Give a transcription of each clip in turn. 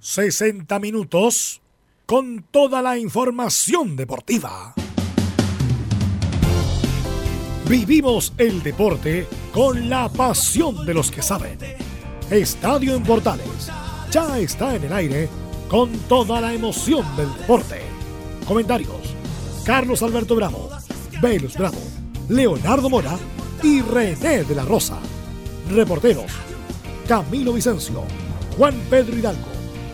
60 minutos con toda la información deportiva. Vivimos el deporte con la pasión de los que saben. Estadio en Portales ya está en el aire con toda la emoción del deporte. Comentarios: Carlos Alberto Bravo, Velus Bravo, Leonardo Mora y René de la Rosa. Reporteros: Camilo Vicencio, Juan Pedro Hidalgo,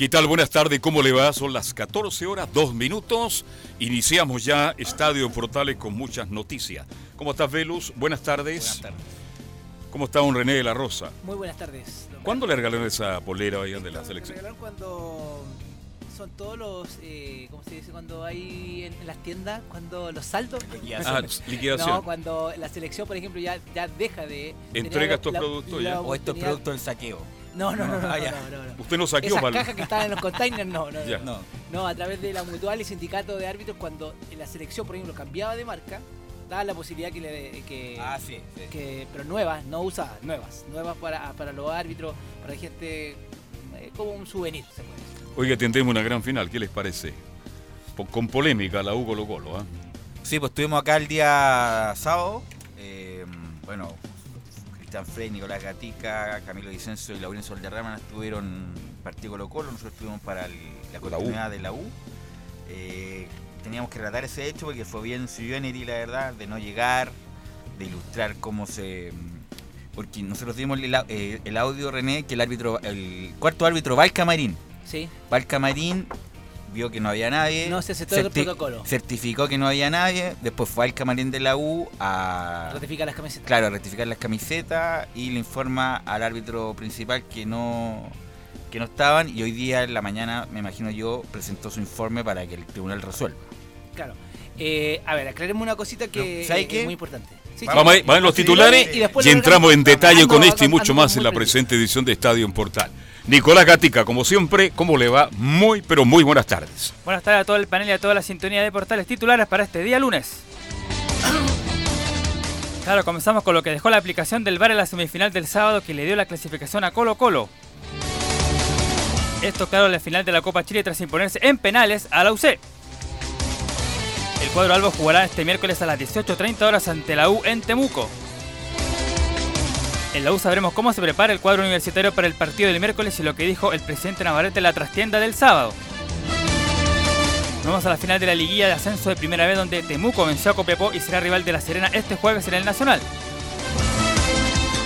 ¿Qué tal? Buenas tardes, ¿cómo le va? Son las 14 horas, 2 minutos. Iniciamos ya Estadio en Portales con muchas noticias. ¿Cómo estás, Velus? Buenas tardes. Buenas tardes. ¿Cómo está un René de la Rosa? Muy buenas tardes. ¿Cuándo le regalaron esa polera ahí de la Me selección? regalaron cuando son todos los, eh, ¿cómo se dice? Cuando hay en, en las tiendas, cuando los saldos. Ah, liquidación. No, cuando la selección, por ejemplo, ya, ya deja de... Entrega estos productos la ya. O estos productos del saqueo. No, no, no, no, no, Ah, ya. no, no, no. Usted no saqueó, Esas cajas que estaban en los containers, no, no, Ya. no. A través de la mutual y sindicato de árbitros, cuando la selección, por ejemplo, cambiaba de marca, daba la posibilidad que le... Que, Ah, sí. sí. que, pero nuevas, no usadas, nuevas, nuevas para, para los árbitros, para gente, eh, como un souvenir, se puede decir. Oiga, tendremos una gran final, ¿qué les parece? Po- Con polémica, la Hugo Colo Colo, ¿ah? Sí, pues estuvimos acá el día sábado. eh, bueno, Cristian Frey, Nicolás Gatica, Camilo Vicencio y Laurencio Valderrama estuvieron partido Colo Colo. Nosotros estuvimos para el- la continuidad de la U. Eh, teníamos que relatar ese hecho porque fue bien sui generis, la verdad, de no llegar, de ilustrar cómo se. Porque nosotros dimos el, eh, el audio, René, que el árbitro, el cuarto árbitro va al camarín. Sí, Va al camarín, vio que no había nadie. no se aceptó el protocolo. Certificó que no había nadie. Después fue al camarín de la U a. Ratifica las camisetas. Claro, a rectificar las camisetas y le informa al árbitro principal que no que no estaban y hoy día en la mañana, me imagino yo, presentó su informe para que el tribunal resuelva. Claro. Eh, a ver, aclaremos una cosita que No, es muy importante. Sí, Vamos, a, sí. a los titulares Y después y entramos en detalle con este y mucho más en la presente edición de Estadio en Portal. Nicolás Gatica, como siempre, ¿cómo le va? Muy, pero muy buenas tardes. Buenas tardes a todo el panel y a toda la sintonía de portales titulares para este día lunes. Claro, comenzamos con lo que dejó la aplicación del VAR en la semifinal del sábado que le dio la clasificación a Colo Colo. Esto claro en la final de la Copa Chile tras imponerse en penales a la UC. El cuadro albo jugará este miércoles a las 18.30 horas ante la U en Temuco. En la U sabremos cómo se prepara el cuadro universitario para el partido del miércoles y lo que dijo el presidente Navarrete en la trastienda del sábado. Vamos a la final de la liguilla de ascenso de primera vez donde Temuco venció a Copiapó y será rival de La Serena este jueves en el Nacional.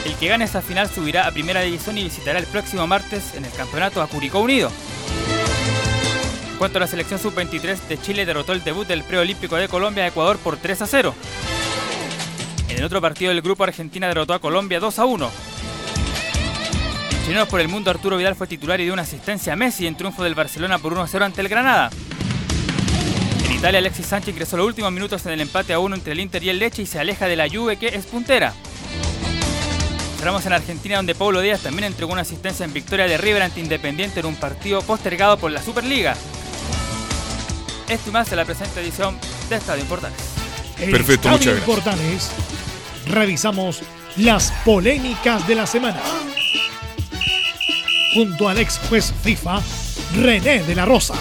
El que gane esa final subirá a primera división y visitará el próximo martes en el campeonato a Curicó Unido. En cuanto a la selección sub-23 de Chile derrotó el debut del preolímpico de Colombia a Ecuador por 3 a 0. En el otro partido del grupo Argentina derrotó a Colombia 2 a 1. En Chilenos por el Mundo Arturo Vidal fue titular y dio una asistencia a Messi en triunfo del Barcelona por 1 a 0 ante el Granada. En Italia Alexis Sánchez ingresó los últimos minutos en el empate a 1 entre el Inter y el Leche y se aleja de la Juve que es puntera. Cerramos en Argentina donde Paulo Díaz también entregó una asistencia en victoria de River ante Independiente en un partido postergado por la Superliga. Esto y más en la presente edición de Estadio Importantes. En Perfecto, Estadio muchas gracias. Portales revisamos las polémicas de la semana. Junto al ex juez FIFA, René de la Rosa.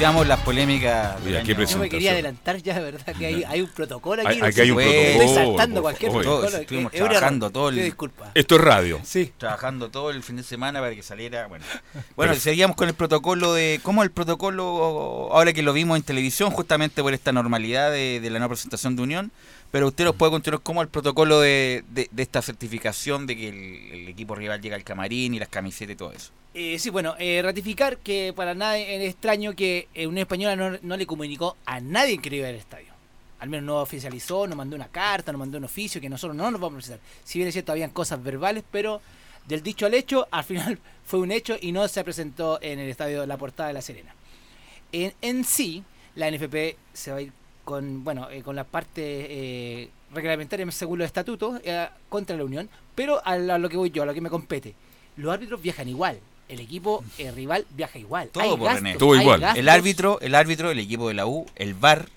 Iniciamos las polémicas. Oye, qué. Yo me quería adelantar ya, de verdad, que hay, hay un protocolo aquí. Hay- aquí hay un protocolo. Estoy saltando cualquier protocolo. Estuvimos trabajando todo el- Pido disculpas. Esto es radio. Sí. trabajando todo el fin de semana para que saliera. Bueno, bueno seguíamos con el protocolo de. ¿Cómo el protocolo, ahora que lo vimos en televisión, justamente por esta normalidad de, de la no presentación de unión? Pero usted nos puede continuar cómo el protocolo de, de- esta certificación de que el, equipo rival llega al camarín y las camisetas y todo eso. Eh, sí, bueno, eh, ratificar que para nada es extraño que eh, Unión Española no, no le comunicó a nadie que iba al estadio. al menos no oficializó, no mandó una carta, no mandó un oficio, que nosotros no nos vamos a precisar. Si bien es cierto, habían cosas verbales, pero del dicho al hecho, al final fue un hecho y no se presentó en el estadio La Portada de La Serena. En, en sí, la NFP se va a ir con, bueno, eh, con la parte eh, reglamentaria según los estatutos eh, contra la Unión, pero a, lo que voy yo, a lo que me compete, los árbitros viajan igual. El equipo eh, rival viaja igual. Todo, Hay por gastos, René. Todo hay igual. gastos. El árbitro, el árbitro, el equipo de la U, el VAR,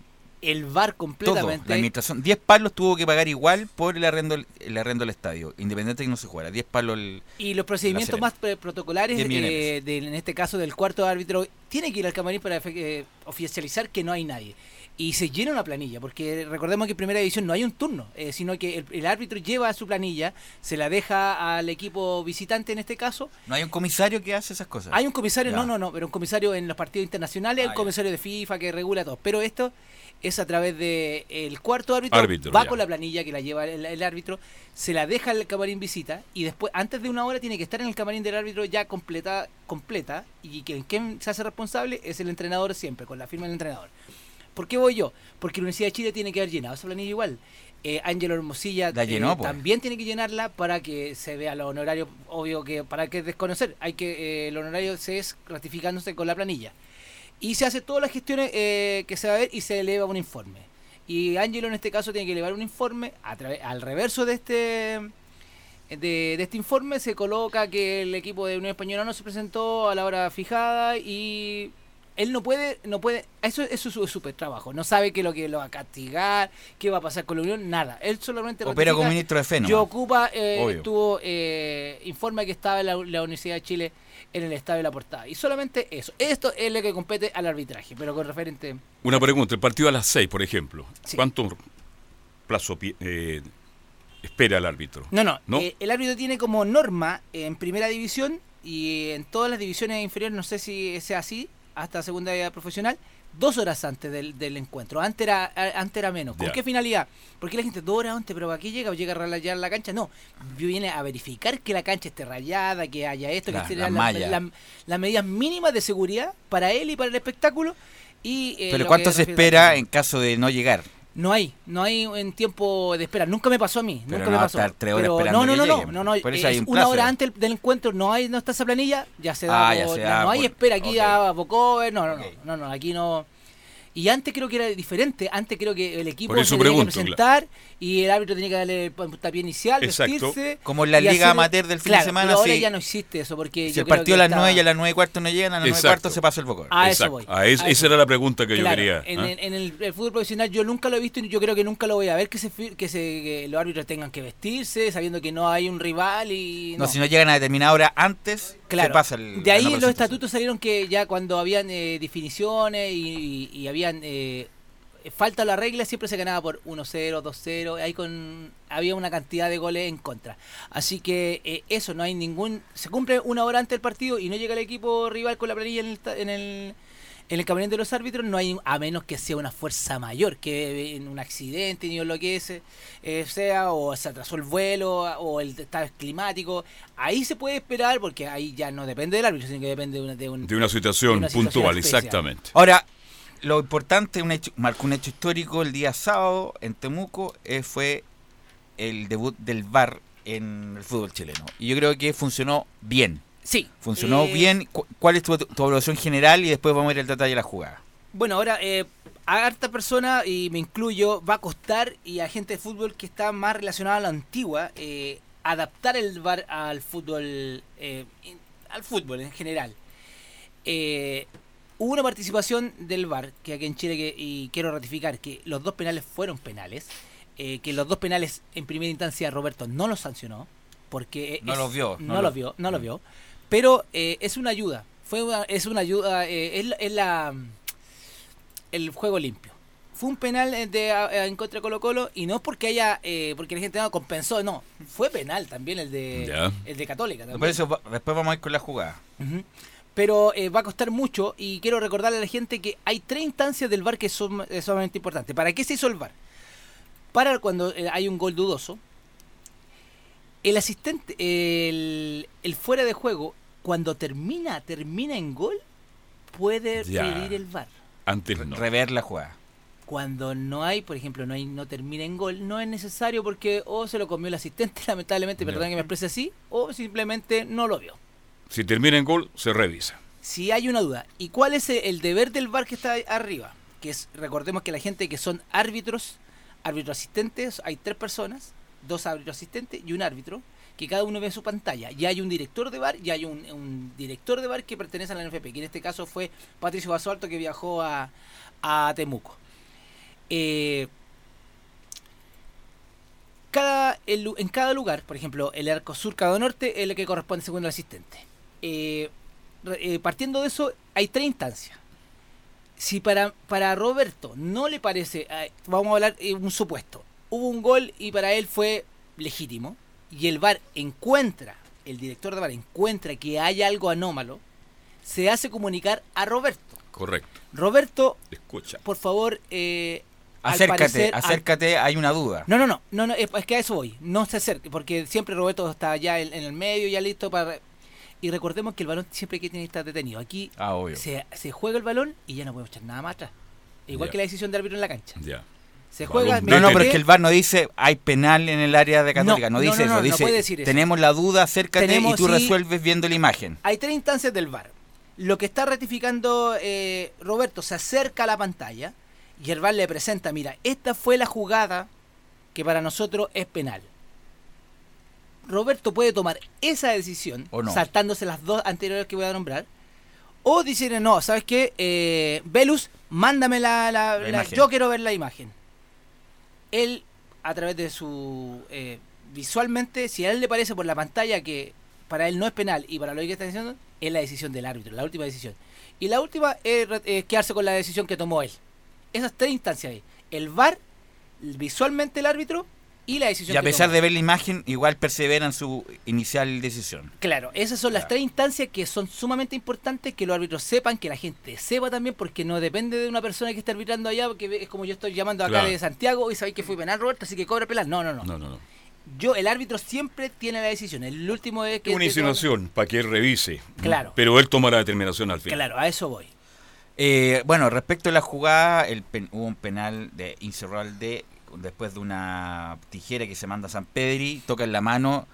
el VAR todo. completamente. La administración, 10 palos tuvo que pagar igual por el arrendo, el arrendo del estadio, independiente de que no se jugara. 10 palos el, Y los procedimientos más pre- protocolares, 10 millones de eh, del- en este caso del cuarto árbitro, tiene que ir al camarín para eh, oficializar que no hay nadie. Y se llena una planilla, porque recordemos que en primera división no hay un turno, eh, sino que el, el árbitro lleva su planilla, se la deja al equipo visitante en este caso. No hay un comisario que hace esas cosas. Hay un comisario, Ya. no, no, no, pero un comisario en los partidos internacionales, Ah, el ya. comisario de FIFA que regula todo. Pero esto es a través de el cuarto árbitro, Árbitro, va ya. con la planilla que la lleva el, el árbitro, se la deja al camarín visita y después, antes de una hora, tiene que estar en el camarín del árbitro ya completa, completa y que quien se hace responsable es el entrenador siempre, con la firma del entrenador. ¿Por qué voy yo? Porque la Universidad de Chile tiene que haber llenado esa planilla igual. Eh, Ángelo Hermosilla llenó, eh, pues. también tiene que llenarla para que se vea los honorarios, obvio que para que desconocer, hay que eh, el honorario se es ratificándose con la planilla. Y se hace todas las gestiones eh, que se va a ver y se eleva un informe. Y Ángelo en este caso tiene que elevar un informe a través, al reverso de este de, de este informe se coloca que el equipo de Unión Española no se presentó a la hora fijada y él no puede, no puede, eso, eso es su súper trabajo, no sabe qué es lo que lo va a castigar, qué va a pasar con la Unión, nada. Él solamente Opera como ministro de fe, nomás. yo ocupa, eh, tuvo, eh, informa que estaba en la, la Universidad de Chile en el estadio de la portada. Y solamente eso. Esto es lo que compete al arbitraje, pero con referente. Una pregunta, el partido a las 6, por ejemplo. Sí. ¿Cuánto plazo eh, espera el árbitro? No, no. ¿No? eh, el árbitro tiene como norma en primera división y en todas las divisiones inferiores, no sé si sea así, hasta segunda división profesional, dos horas antes del, del encuentro. Antes era, antes era menos. ¿Con qué finalidad? Porque la gente dos horas antes, pero aquí llega, llega a rayar la cancha. No, viene a verificar que la cancha esté rayada, que haya esto, La- que las las las medidas mínimas de seguridad para él y para el espectáculo. Y, eh, Pero ¿cuánto se espera en caso de no llegar? No hay, no hay en tiempo de espera. Nunca me pasó a mí. Pero nunca no me a pasó. estar tres horas Pero esperando no, no, que no, no, no, no. Por eso hay es un una plazo. hora antes del encuentro, no hay, no está esa planilla, ya se da. Ah, ya se no, da no hay espera aquí ya Bocover, no, no, no, no, no, aquí no. Y antes creo que era diferente, antes creo que el equipo se tenía pregunto, que presentar y el árbitro tenía que darle el puntapié inicial, Exacto. vestirse. Como en la liga hacer- amateur del fin Claro, de semana, pero ahora sí. ya no existe eso porque Si yo el creo partido a las 9 y a las 9 y cuarto no llegan, a las 9 y Exacto. cuarto se pasa el boca. A eso Exacto. voy. A es- a esa eso era la pregunta que yo quería. En, ¿ah? en- en el, fútbol profesional yo nunca lo he visto y yo creo que nunca lo voy a ver que se que, se, que los árbitros tengan que vestirse sabiendo que no hay un rival y No, si no llegan a determinada hora antes, Claro. se pasa el. de ahí no los estatutos salieron que ya cuando habían eh, definiciones y, y- y habían eh, falta la regla siempre se ganaba por 1-0, 2-0, ahí con había una cantidad de goles en contra. Así que eh, eso no hay ningún se cumple una hora antes del partido y no llega el equipo rival con la planilla en el en el en el camarín de los árbitros no hay a menos que sea una fuerza mayor que en un accidente ni lo que es, eh, sea o se atrasó el vuelo o el estado climático ahí se puede esperar porque ahí ya no depende del árbitro sino que depende de, una- de un De una situación de una situación puntual, especial. exactamente. Ahora, lo importante, un hecho, marcó un hecho histórico el día sábado en Temuco, eh, fue el debut del VAR en el fútbol chileno. Y yo creo que funcionó bien. sí Funcionó eh, bien. Cu- ¿Cuál es tu, tu evaluación general? Y después vamos a ver el detalle de la jugada. Bueno, ahora eh, a harta persona, y me incluyo, va a costar, y a gente de fútbol que está más relacionada a la antigua, eh, adaptar el VAR al fútbol, al fútbol en general. Eh, hubo una participación del VAR, que aquí en Chile, que, y quiero ratificar que los dos penales fueron penales, eh, que los dos penales en primera instancia Roberto no los sancionó, porque... No es- los vio, No, no los lo- vio, no los Mm. vio. Pero eh, es una ayuda, fue una- es una ayuda, eh, es, la- es la el juego limpio. Fue un penal eh, de, a- en contra de Colo Colo y no porque haya eh, porque la gente no compensó, no, fue penal también el de el de Católica. también. Por eso, va- después vamos a ir con la jugada. Pero eh, va a costar mucho y quiero recordarle a la gente que hay tres instancias del VAR que son es sumamente importantes. ¿Para qué se hizo el VAR? Para cuando eh, hay un gol dudoso, el asistente, el, el fuera de juego, cuando termina, termina en gol, puede Ya. pedir el VAR. Antes no. Rever la jugada. cuando no hay, por ejemplo, no hay no termina en gol, no es necesario porque o se lo comió el asistente, lamentablemente, perdón que me exprese así, o simplemente no lo vio. Si termina en gol, se revisa. Si hay una duda, ¿y cuál es el deber del VAR que está arriba? Que es, recordemos que la gente que son árbitros, árbitros asistentes, hay tres personas, dos árbitros asistentes y un árbitro, que cada uno ve su pantalla. Y hay un director de VAR y hay un, director de VAR que pertenece a la NFP, que en este caso fue Patricio Basualto que viajó a, a Temuco. Eh, cada, el en cada lugar, por ejemplo, el arco sur, cada norte, es el que corresponde según el asistente. Eh, eh, partiendo de eso, hay tres instancias. Si para, para Roberto no le parece, eh, vamos a hablar eh, un supuesto, hubo un gol y para él fue legítimo, y el VAR encuentra, el director de VAR encuentra que hay algo anómalo, se hace comunicar a Roberto. Correcto. Roberto, Escucha. por favor, eh, Acércate, parecer, al- acércate, hay una duda. no, no, no, no, no, es, es que a eso voy. No se acerque, porque siempre Roberto está ya en, en el medio, ya listo para. Y recordemos que el balón siempre que tiene que estar detenido. Aquí Ah, obvio. se, se juega el balón y ya no podemos echar nada más atrás. Igual que la decisión de árbitro en la cancha. Ya. Se juega. No, no, pero es que el VAR no dice hay penal en el área de Católica, no, dice no, no, eso, no dice puede decir eso. tenemos la duda, acércate Tenemos, y tú sí. resuelves viendo la imagen. Hay tres instancias del VAR. Lo que está ratificando eh, Roberto se acerca a la pantalla y el VAR le presenta, mira, esta fue la jugada que para nosotros es penal. Roberto puede tomar esa decisión, O no. saltándose las dos anteriores que voy a nombrar, o decirle, no, ¿sabes qué? Eh, Velus, mándame la, la- La la- imagen. Yo quiero ver la imagen. Él, a través de su... eh, visualmente, si a él le parece por la pantalla que para él no es penal y para lo que está diciendo, es la decisión del árbitro, la última decisión. Y la última es, es quedarse con la decisión que tomó él. Esas tres instancias ahí. El VAR, visualmente el árbitro y la decisión Y a que pesar tomó. de ver la imagen, igual persevera en su inicial decisión. Claro, esas son las tres instancias que son sumamente importantes que los árbitros sepan, que la gente sepa también, porque no depende de una persona que esté arbitrando allá, porque es como yo estoy llamando acá Claro. de Santiago y sabéis que fui penal, Roberto, así que cobra penal. No, no, no. No, no, no. Yo, el árbitro siempre tiene la decisión. El último es que. Una insinuación para que él revise. Claro. Pero él toma la determinación al final. Claro, a eso voy. Eh, bueno, respecto a la jugada, el pen- hubo un penal de Incerralde después de una tijera que se manda a San Pedri, toca en la mano.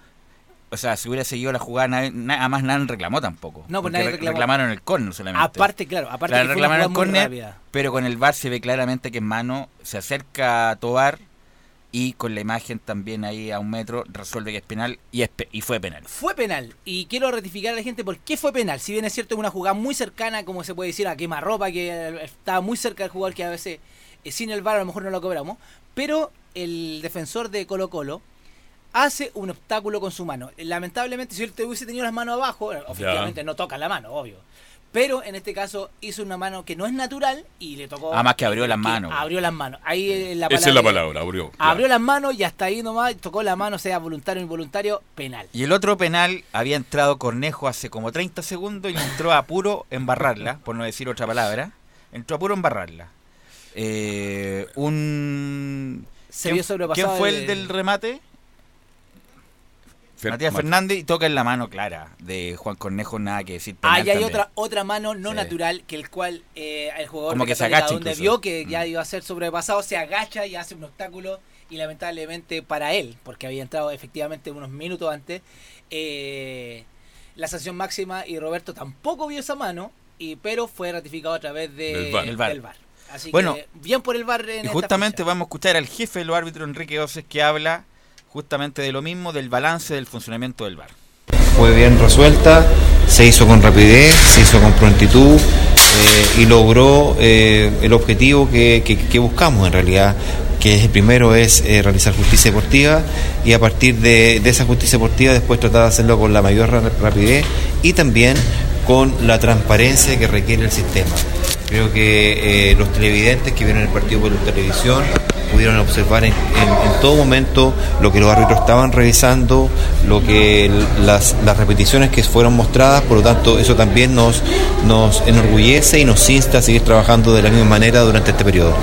O sea, si hubiera seguido la jugada, nadie, nada más nadie reclamó tampoco. No, pues nadie re- reclamó. reclamaron el córner solamente. Aparte, claro, aparte Claro, que reclamaron el córner, pero con el VAR se ve claramente que en mano se acerca a Tobar y con la imagen también ahí a un metro resuelve que es penal y, es pe- y fue penal. Fue penal. Y quiero ratificar a la gente por qué fue penal. Si bien es cierto, es una jugada muy cercana, como se puede decir, a quemarropa, que eh, estaba muy cerca del jugador que a veces sin el VAR a lo mejor no lo cobramos. Pero el defensor de Colo Colo hace un obstáculo con su mano. Lamentablemente, si él te hubiese tenido las manos abajo, eh, efectivamente no toca la mano, obvio. Pero en este caso hizo una mano que no es natural y le tocó. Además que abrió las manos. Abrió las manos. Ahí eh, la Esa es la palabra, abrió. Abrió claro. las manos y hasta ahí nomás tocó la mano, sea voluntario o involuntario, penal. Y el otro penal había entrado Cornejo hace como 30 segundos y entró a puro embarrarla, por no decir otra palabra. Entró a puro embarrarla. Eh, un... Se ¿Quién- vio sobrepasado. ¿Quién fue de- el del remate? Fer- Matías Mat- Fernández y toca en la mano clara de Juan Cornejo, nada que decir. Ah, y hay otra, otra mano no Sí. natural que el cual eh, el jugador Como que se agacha donde incluso. vio que ya Mm. iba a ser sobrepasado, se agacha y hace un obstáculo y lamentablemente para él, porque había entrado efectivamente unos minutos antes, eh, la sanción máxima y Roberto tampoco vio esa mano, y pero fue ratificado a través de, Del VAR. El VAR. del VAR. Así Bueno, que bien por el VAR en Y justamente vamos a escuchar al jefe de los árbitros, Enrique Oces, que habla justamente de lo mismo, del balance del funcionamiento del VAR. fue bien resuelta, se hizo con rapidez, se hizo con prontitud eh, y logró eh, el objetivo que, que- que buscamos en realidad, que es, el primero es eh, realizar justicia deportiva y a partir de, de esa justicia deportiva después tratar de hacerlo con la mayor ra- rapidez y también con la transparencia que requiere el sistema. Creo que eh, los televidentes que vieron el partido por la televisión pudieron observar en, todo momento lo que los árbitros estaban revisando, lo que las, las repeticiones que fueron mostradas, por lo tanto eso también nos, nos enorgullece y nos insta a seguir trabajando de la misma manera durante este periodo.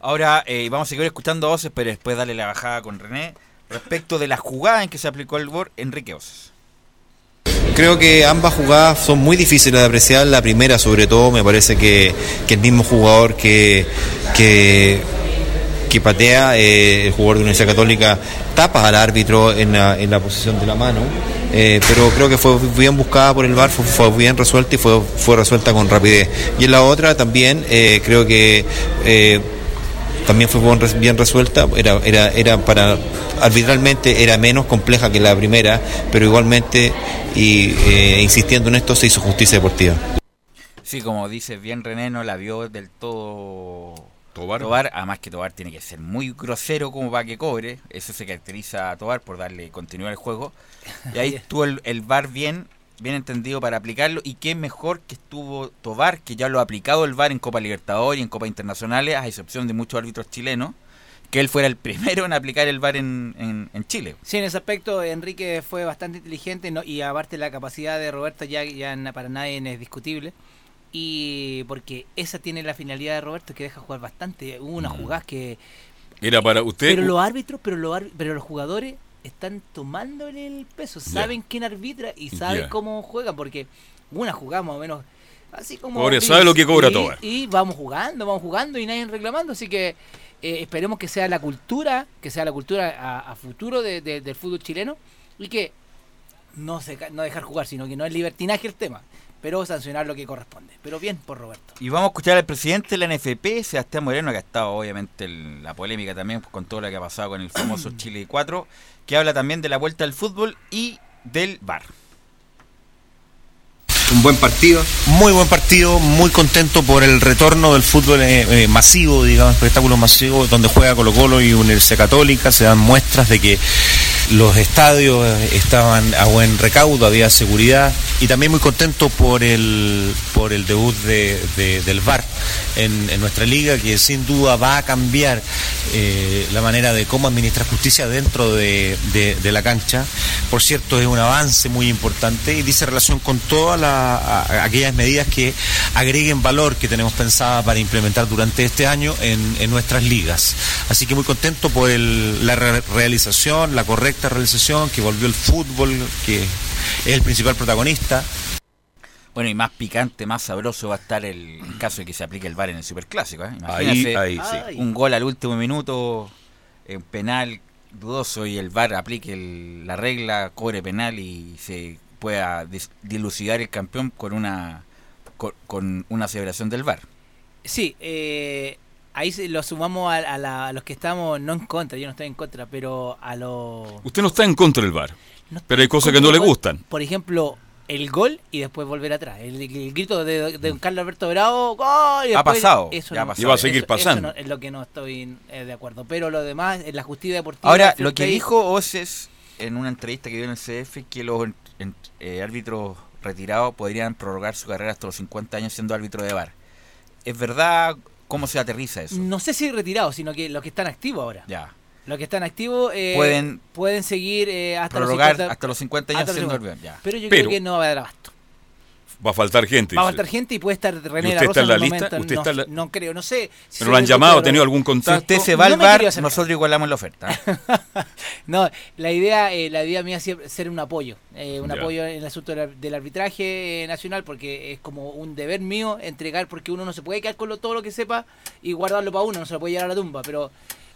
Ahora eh, vamos a seguir escuchando a Oces, pero después darle la bajada con René respecto de la jugada en que se aplicó el VAR, Enrique Oces. Creo que ambas jugadas son muy difíciles de apreciar. La primera, sobre todo, me parece que, el mismo jugador que, que, patea, eh, el jugador de Universidad Católica, tapa al árbitro en la, en la posición de la mano. Eh, pero creo que fue bien buscada por el VAR, fue, fue bien resuelta y fue, fue resuelta con rapidez. Y en la otra también eh, creo que eh, también fue bien resuelta, era, era, era para arbitralmente era menos compleja que la primera, pero igualmente y eh, insistiendo en esto se hizo justicia deportiva. Sí, como dices bien René, no la vio del todo Tobar. Tobar, además que Tobar tiene que ser muy grosero como para que cobre, eso se caracteriza a Tobar por darle continuidad al juego. Y ahí estuvo el, el VAR bien, bien entendido para aplicarlo y qué mejor que estuvo Tobar, que ya lo ha aplicado el VAR en Copa Libertadores y en Copa Internacionales, a excepción de muchos árbitros chilenos, que él fuera el primero en aplicar el VAR en, en, en Chile. Sí, en ese aspecto Enrique fue bastante inteligente no- y aparte la capacidad de Roberto ya, ya para nadie es discutible. Y porque esa tiene la finalidad de Roberto que deja jugar bastante. Hubo unas jugadas que... Era para usted. Pero los árbitros, pero los, pero los jugadores están tomándole el peso, saben quién arbitra y saben cómo juegan, porque una jugada más o menos así como... Pobre, gris, sabe lo que cobra y, Tobar. Y vamos jugando, vamos jugando y nadie reclamando, así que eh, esperemos que sea la cultura, que sea la cultura a, a futuro de- de- del fútbol chileno y que no, se, no dejar jugar, sino que no es libertinaje el tema, pero sancionar lo que corresponde. Pero bien por Roberto. Y vamos a escuchar al presidente de la NFP, Sebastián Moreno, que ha estado obviamente en la polémica también con todo lo que ha pasado con el famoso Chile 4, que habla también de la vuelta al fútbol y del VAR. Un buen partido. Muy buen partido, muy contento por el retorno del fútbol eh, eh, masivo, digamos, espectáculo masivo, donde juega Colo Colo y Universidad Católica. Se dan muestras de que los estadios estaban a buen recaudo, había seguridad. Y también muy contento por el, por el debut de, de- del VAR en, nuestra liga, que sin duda va a cambiar eh, la manera de cómo administrar justicia dentro de, de- la cancha. Por cierto, es un avance muy importante y dice relación con todas aquellas medidas que agreguen valor que tenemos pensada para implementar durante este año en, en nuestras ligas. Así que muy contento por el- la re- realización, la correcta realización, que volvió el fútbol, que es el principal protagonista. Bueno, y más picante, más sabroso va a estar el caso de que se aplique el VAR en el Superclásico. ¿eh? Ahí, Imagínense ahí, sí. Un gol al último minuto, en penal dudoso y el VAR aplique el- la regla, cobre penal y se pueda dis- dilucidar el campeón con una con, con una celebración del VAR. Sí, eh, ahí se- lo sumamos a, a la- a los que estamos, no en contra, yo no estoy en contra, pero a los... Usted no está en contra del VAR. no Pero hay cosas que no le gustan. Por ejemplo, el gol y después volver atrás. El, el grito de, de don Carlos Alberto Bravo, ¡gol! y Ha pasado, Eso ya ha no- pasado. Y va a seguir eso- pasando. eso no- es lo que no estoy eh, de acuerdo. Pero lo demás, en la justicia deportiva... Ahora, lo que dijo Oces en una entrevista que dio en el CF es que los en- eh, árbitros retirados podrían prorrogar su carrera hasta los 50 años siendo árbitro de VAR. ¿Es verdad? ¿Cómo se aterriza eso? No sé si retirados, sino que los que están activos ahora. Ya. Los que están activos eh, Pueden pueden seguir eh, hasta Prorrogar los 50, hasta los 50 años hasta los siendo 50. árbitro. Ya. Pero yo Pero- creo que no va a dar abasto. Va a faltar gente. Va a faltar gente y puede estar René ¿Y La usted está en la lista? momento, ¿Usted no, está la- no creo, no sé. si ¿Pero lo han llamado? ¿Ha grupo de tenido algún Si contacto? usted se va No al me VAR, quería acercar. nosotros igualamos la oferta. No, la idea, eh, la idea mía es siempre ser un apoyo, eh, un Ya. apoyo en el asunto del, del arbitraje eh, nacional, porque es como un deber mío entregar, porque uno no se puede quedar con lo- todo lo que sepa y guardarlo para uno, no se lo puede llevar a la tumba, pero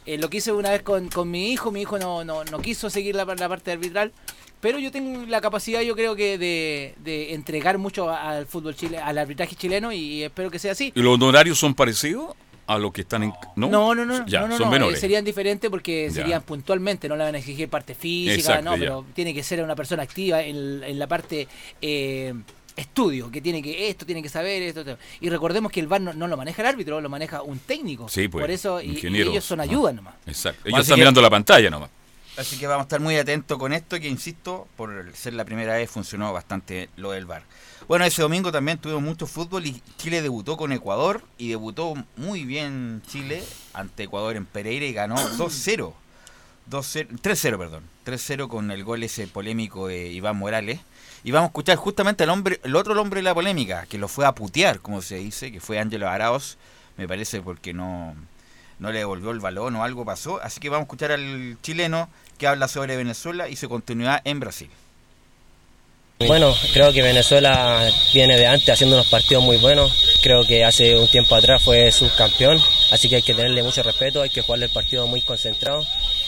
eh, lo que hice una vez con, con mi hijo, mi hijo no, no, no quiso seguir la, la parte arbitral, pero yo tengo la capacidad, yo creo que de, de entregar mucho al fútbol chile, al arbitraje chileno y, espero que sea así. ¿Y los honorarios son parecidos a los que están en.? No, No, no, no, Ya, no, no, son no, menores. eh, serían diferentes porque Ya. serían puntualmente, no le van a exigir parte física, Exacto, no, ya. pero tiene que ser una persona activa en, en la parte eh, estudio, que tiene que esto tiene que saber esto, esto. y recordemos que el VAR no, no lo maneja el árbitro, lo maneja un técnico, Sí, pues, por eso y- ellos son ayuda nomás. Exacto. Ellos así están que- mirando la pantalla nomás. Así que vamos a estar muy atentos con esto, que insisto, por ser la primera vez funcionó bastante lo del VAR. Bueno, ese domingo también tuvimos mucho fútbol y Chile debutó con Ecuador y debutó muy bien Chile ante Ecuador en Pereira y ganó 2-0. 2-0 3-0, perdón. 3-0 con el gol ese polémico de Iván Morales. Y vamos a escuchar justamente al hombre, el otro hombre de la polémica, que lo fue a putear, como se dice, que fue Ángelo Araos, me parece porque no, no le devolvió el balón o algo pasó. Así que vamos a escuchar al chileno que habla sobre Venezuela y su continuidad en Brasil. Bueno, creo que Venezuela viene de antes haciendo unos partidos muy buenos. Creo que hace un tiempo atrás fue subcampeón, así que hay que tenerle mucho respeto, hay que jugarle el partido muy concentrado.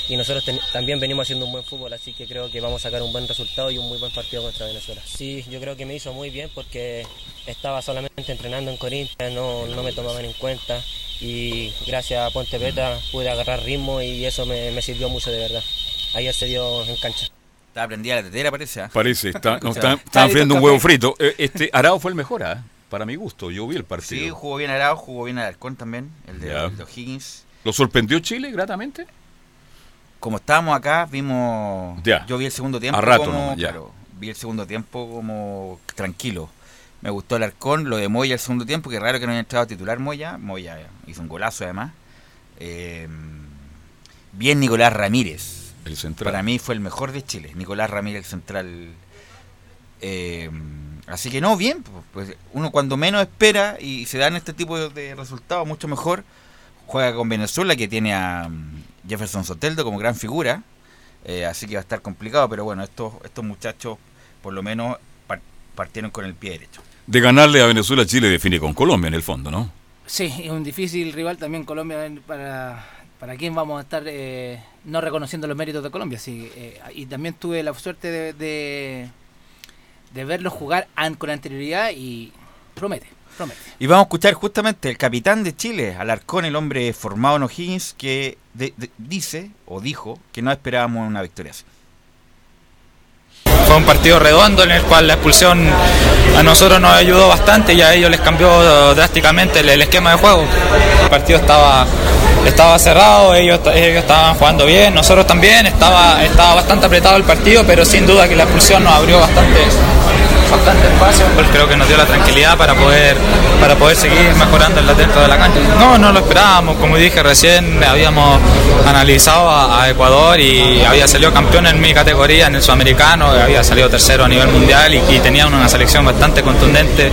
Y nosotros también venimos haciendo un buen fútbol, así que creo que vamos a sacar un buen resultado y un muy buen partido contra Venezuela. Sí, yo creo que me hizo muy bien porque estaba solamente entrenando en Corinthians, no, no me tomaban en cuenta y gracias a Ponte Peta pude agarrar ritmo y eso me, me sirvió mucho de verdad. Ayer se dio en cancha. Está prendida la tetera, parece. ¿eh? Parece, está, no, está, están friendo un huevo frito. Eh, Este Arao fue el mejor, ¿ah? para mi gusto. Yo vi el partido. Sí, jugó bien Arao, jugó bien Alarcón también, el de, el de O'Higgins. ¿Lo sorprendió Chile gratamente? Como estábamos acá, vimos. Ya. Yo vi el segundo tiempo A rato como. nomás, ya. claro, vi el segundo tiempo como tranquilo. Me gustó el Arcón, lo de Moya el segundo tiempo, que raro que no haya entrado a titular Moya. Moya hizo un golazo además. Eh, bien Nicolás Ramírez. El central. Para mí fue el mejor de Chile, Nicolás Ramírez, el central. Eh, así que no, bien, pues uno cuando menos espera y se dan este tipo de, resultados mucho mejor, juega con Venezuela que tiene a mm, Jefferson Soteldo como gran figura, eh, así que va a estar complicado, pero bueno, estos, estos muchachos por lo menos par- partieron con el pie derecho. De ganarle a Venezuela, Chile define con Colombia en el fondo, ¿no? Sí, es un difícil rival también Colombia para, para quien vamos a estar eh, no reconociendo los méritos de Colombia. Sí, eh, y también tuve la suerte de, de, verlos jugar con anterioridad y promete, promete. Y vamos a escuchar justamente el capitán de Chile, Alarcón, el hombre formado en O'Higgins, que de- dice o dijo que no esperábamos una victoria así. Fue un partido redondo en el cual la expulsión a nosotros nos ayudó bastante y a ellos les cambió drásticamente el, el esquema de juego. El partido estaba, estaba cerrado, ellos, ellos estaban jugando bien, nosotros también, estaba, estaba bastante apretado el partido, pero sin duda que la expulsión nos abrió bastante, bastante espacio. Pues creo que nos dio la tranquilidad para poder, para poder seguir mejorando en la dentro de la cancha. No, no lo esperábamos, como dije recién, habíamos analizado a, Ecuador y había salido campeón en mi categoría, en el sudamericano, había salido tercero a nivel mundial y, y tenían una selección bastante contundente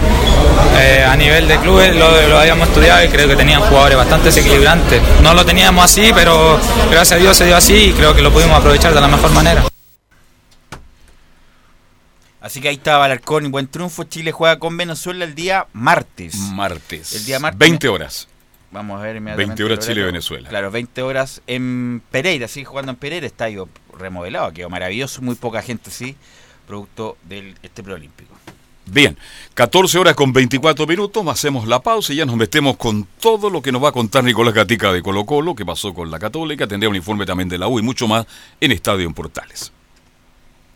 eh, a nivel de clubes, lo, lo habíamos estudiado y creo que tenían jugadores bastante desequilibrantes. No lo teníamos así, pero gracias a Dios se dio así y creo que lo pudimos aprovechar de la mejor manera. Así que ahí estaba Alarcón y buen triunfo. Chile juega con Venezuela el día martes. Martes. El día martes. 20 horas. Vamos a ver inmediatamente 20 horas el Chile, horario. Venezuela. Claro, 20 horas en Pereira, sigue jugando en Pereira, estadio remodelado, quedó maravilloso, muy poca gente, sí, producto de este preolímpico. Bien, 14 horas con 24 minutos, hacemos la pausa y ya nos metemos con todo lo que nos va a contar Nicolás Gatica de Colo Colo, que pasó con la Católica, tendría un informe también de la U y mucho más en Estadio en Portales.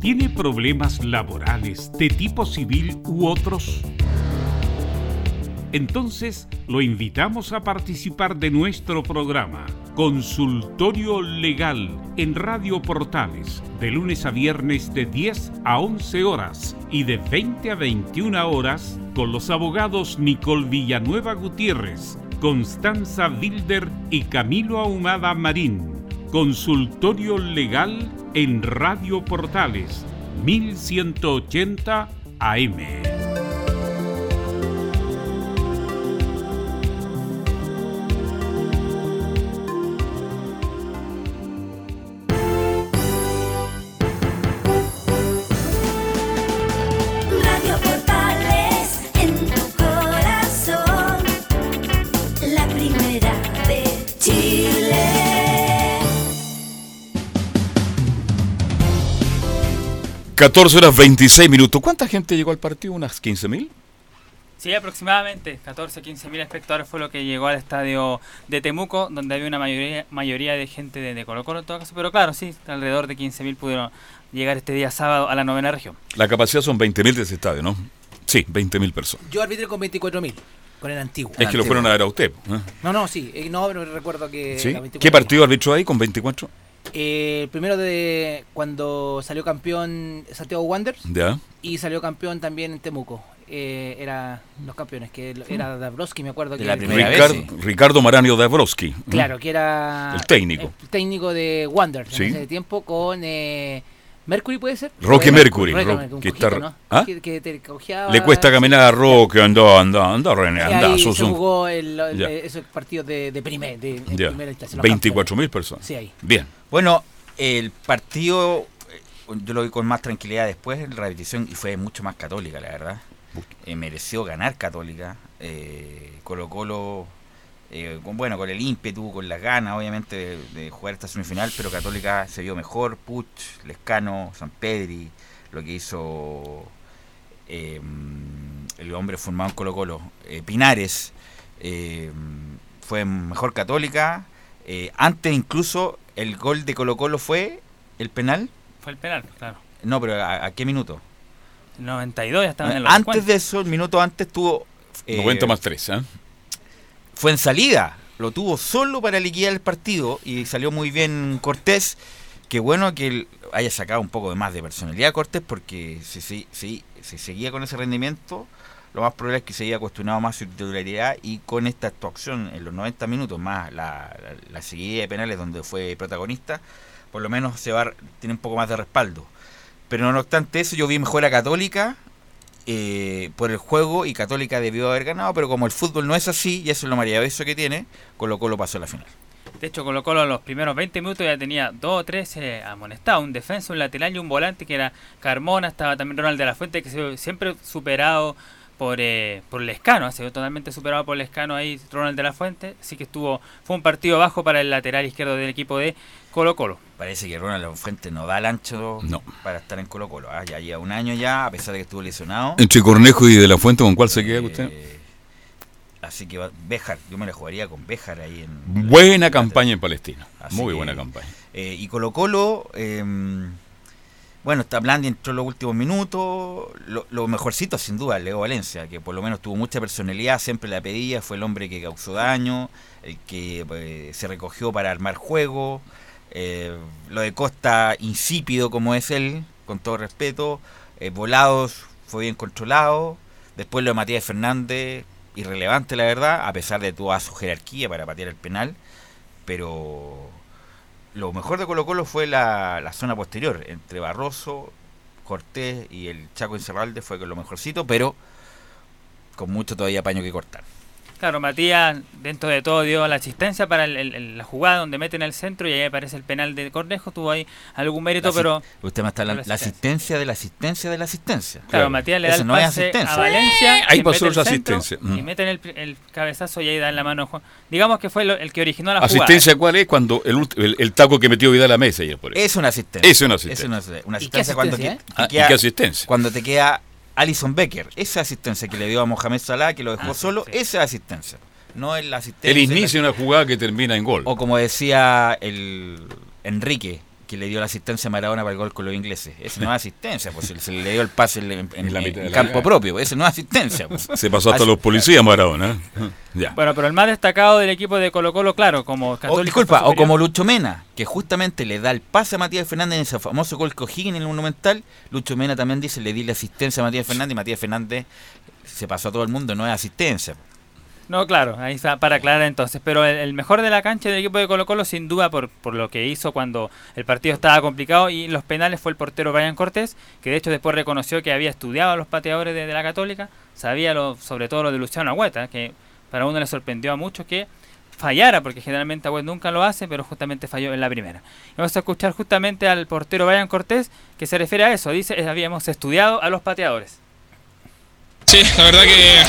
¿Tiene problemas laborales de tipo civil u otros? Entonces lo invitamos a participar de nuestro programa Consultorio Legal en Radio Portales de lunes a viernes de 10 a 11 horas y de 20 a 21 horas con los abogados Nicole Villanueva Gutiérrez, Constanza Wilder y Camilo Ahumada Marín. Consultorio Legal en Radio Portales 1180 AM. 14 horas 26 minutos. ¿Cuánta gente llegó al partido? ¿Unas 15 mil? Sí, aproximadamente 14, 15 mil espectadores fue lo que llegó al estadio de Temuco, donde había una mayoría, mayoría de gente de, de Colo Colo en todo caso, pero claro, sí, alrededor de 15 mil pudieron llegar este día sábado a la novena región. La capacidad son 20 mil de ese estadio, ¿no? Sí, 20 mil personas. Yo arbitré con 24.000, con el antiguo. Es que lo fueron a ver a usted. ¿eh? No, no, sí. eh, no, pero recuerdo que. ¿Sí? era 24.000. ¿Qué partido arbitró ahí con 24? Eh, el primero de cuando salió campeón Santiago Wanderers Ya. y salió campeón también en Temuco. Eh, era los campeones, que era Dabrowski, me acuerdo De que la primera Ricardo, vez, sí. Ricardo Maranio Dabrowski. ¿eh? Claro, que era El técnico. el técnico de Wanderers Sí. en ese tiempo con eh, Mercury, ¿puede ser? Roque Fue Mercury, Roque que cojito, está- ¿no? ¿Ah? Que, que te cojeaba. Le cuesta caminar a Roque, anda, anda, anda, René, Y anda. ahí sos se un- jugó el, el- Ya. esos partidos de, de primer, de, de Ya. primera instancia, los 24 mil personas. Sí, ahí. Bien. Bueno, el partido eh, yo lo vi con más tranquilidad después en la repetición y fue mucho más católica, la verdad. Eh, mereció ganar Católica. Eh, Colo Colo, eh, con, bueno, con el ímpetu, con las ganas, obviamente, de, de jugar esta semifinal, pero Católica se vio mejor. Puch, Lescano, San Pedri, lo que hizo eh, el hombre formado en Colo Colo, eh, Pinares, eh, fue mejor Católica. Eh, antes incluso el gol de Colo Colo fue el penal. Fue el penal, claro. No, pero ¿a, a qué minuto? El 92 ya estaban en los Antes 50. de eso, el minuto antes tuvo... eh, 90 más 3, ¿eh? fue en salida. Lo tuvo solo para liquidar el partido y salió muy bien Cortés. Qué bueno que él haya sacado un poco de más de personalidad Cortés porque si, si, si, si seguía con ese rendimiento, lo más probable es que se haya cuestionado más su titularidad y con esta actuación en los 90 minutos más la, la, seguidilla de penales donde fue protagonista, por lo menos se va tiene un poco más de respaldo. Pero no obstante eso, yo vi mejor a Católica eh, por el juego y Católica debió haber ganado, pero como el fútbol no es así, y eso es lo maravilloso que tiene, Colo Colo pasó a la final. De hecho, Colo Colo en los primeros 20 minutos ya tenía dos o tres eh, amonestados, un defensa, un lateral y un volante que era Carmona, estaba también Ronald de la Fuente, que se siempre superado por, eh, por Lescano, ha sido totalmente superado por Lescano ahí, Ronald de la Fuente, así que estuvo fue un partido bajo para el lateral izquierdo del equipo de Colo Colo. Parece que Ronald Fuente no da el ancho No. para estar en Colo Colo. ah, Ya lleva un año ya, a pesar de que estuvo lesionado. Entre Cornejo y De La Fuente, ¿con cuál se queda usted? Eh, así que va- Béjar, yo me la jugaría con Béjar ahí en... Buena campaña en Palestina. Así Muy que- buena campaña. Eh, y Colo Colo, eh, bueno, está Blandi entró en los últimos minutos. Lo, mejorcito, sin duda, Leo Valencia, que por lo menos tuvo mucha personalidad, siempre la pedía, fue el hombre que causó daño, el que eh, se recogió para armar juego. Eh, lo de Costa, insípido como es él, con todo respeto. Eh, Volados fue bien controlado. Después lo de Matías Fernández, irrelevante la verdad, a pesar de toda su jerarquía para patear el penal. Pero lo mejor de Colo Colo fue la, la zona posterior, entre Barroso, Cortés y el Chaco Incerralde fue lo mejorcito, pero con mucho todavía paño que cortar. Claro, Matías dentro de todo dio la asistencia para el- la jugada donde meten el centro y ahí aparece el penal de Cornejo, tuvo ahí algún mérito, La pero Usted me está hablando la la asistencia. asistencia de la asistencia de la asistencia. Claro, Matías le da Eso el no es pase asistencia. a Valencia. Ahí pasó centro asistencia. Y Mm. meten el, el cabezazo y ahí dan la mano a Juan. Digamos que fue lo- el que originó la jugada. ¿Asistencia cuál es? Cuando el, ult- el, el taco que metió Vidal a la mesa ayer, por ejemplo. Es una asistencia. Es una asistencia. Es una, una ¿Y qué asistencia cuando, asistencia, que- ¿y qué asistencia? cuando te queda Alison Becker. Esa asistencia que le dio a Mohamed Salah, que lo dejó Ah, solo, sí. esa asistencia. No es la asistencia. El inicio de una jugada que termina en gol. O como decía el Enrique, que le dio la asistencia a Maradona para el gol con los ingleses. Esa no es asistencia, pues se le dio el pase en, en- En la en- mitad de en la campo propio. Esa no es asistencia. pues. Se pasó hasta Así- los policías Maradona. ¿eh? Ya. Bueno, pero el más destacado del equipo de Colo Colo, claro, como O, Católica. disculpa, o como. Lucho Mena, que justamente le da el pase a Matías Fernández en ese famoso gol que O'Higgins en el Monumental. Lucho Mena también dice, le di la asistencia a Matías Fernández y Matías Fernández se pasó a todo el mundo, no es asistencia. No, claro, ahí está para aclarar entonces. Pero el, mejor de la cancha del equipo de Colo Colo, sin duda, por, por lo que hizo cuando el partido estaba complicado y los penales fue el portero Brian Cortés, que de hecho después reconoció que había estudiado a los pateadores de, de la Católica, sabía lo, sobre todo lo de Luciano Agüeta, que para uno le sorprendió a muchos que fallara, porque generalmente Agüet nunca lo hace, pero justamente falló en la primera. Vamos a escuchar justamente al portero Brian Cortés, que se refiere a eso, dice, habíamos estudiado a los pateadores. Sí, la verdad que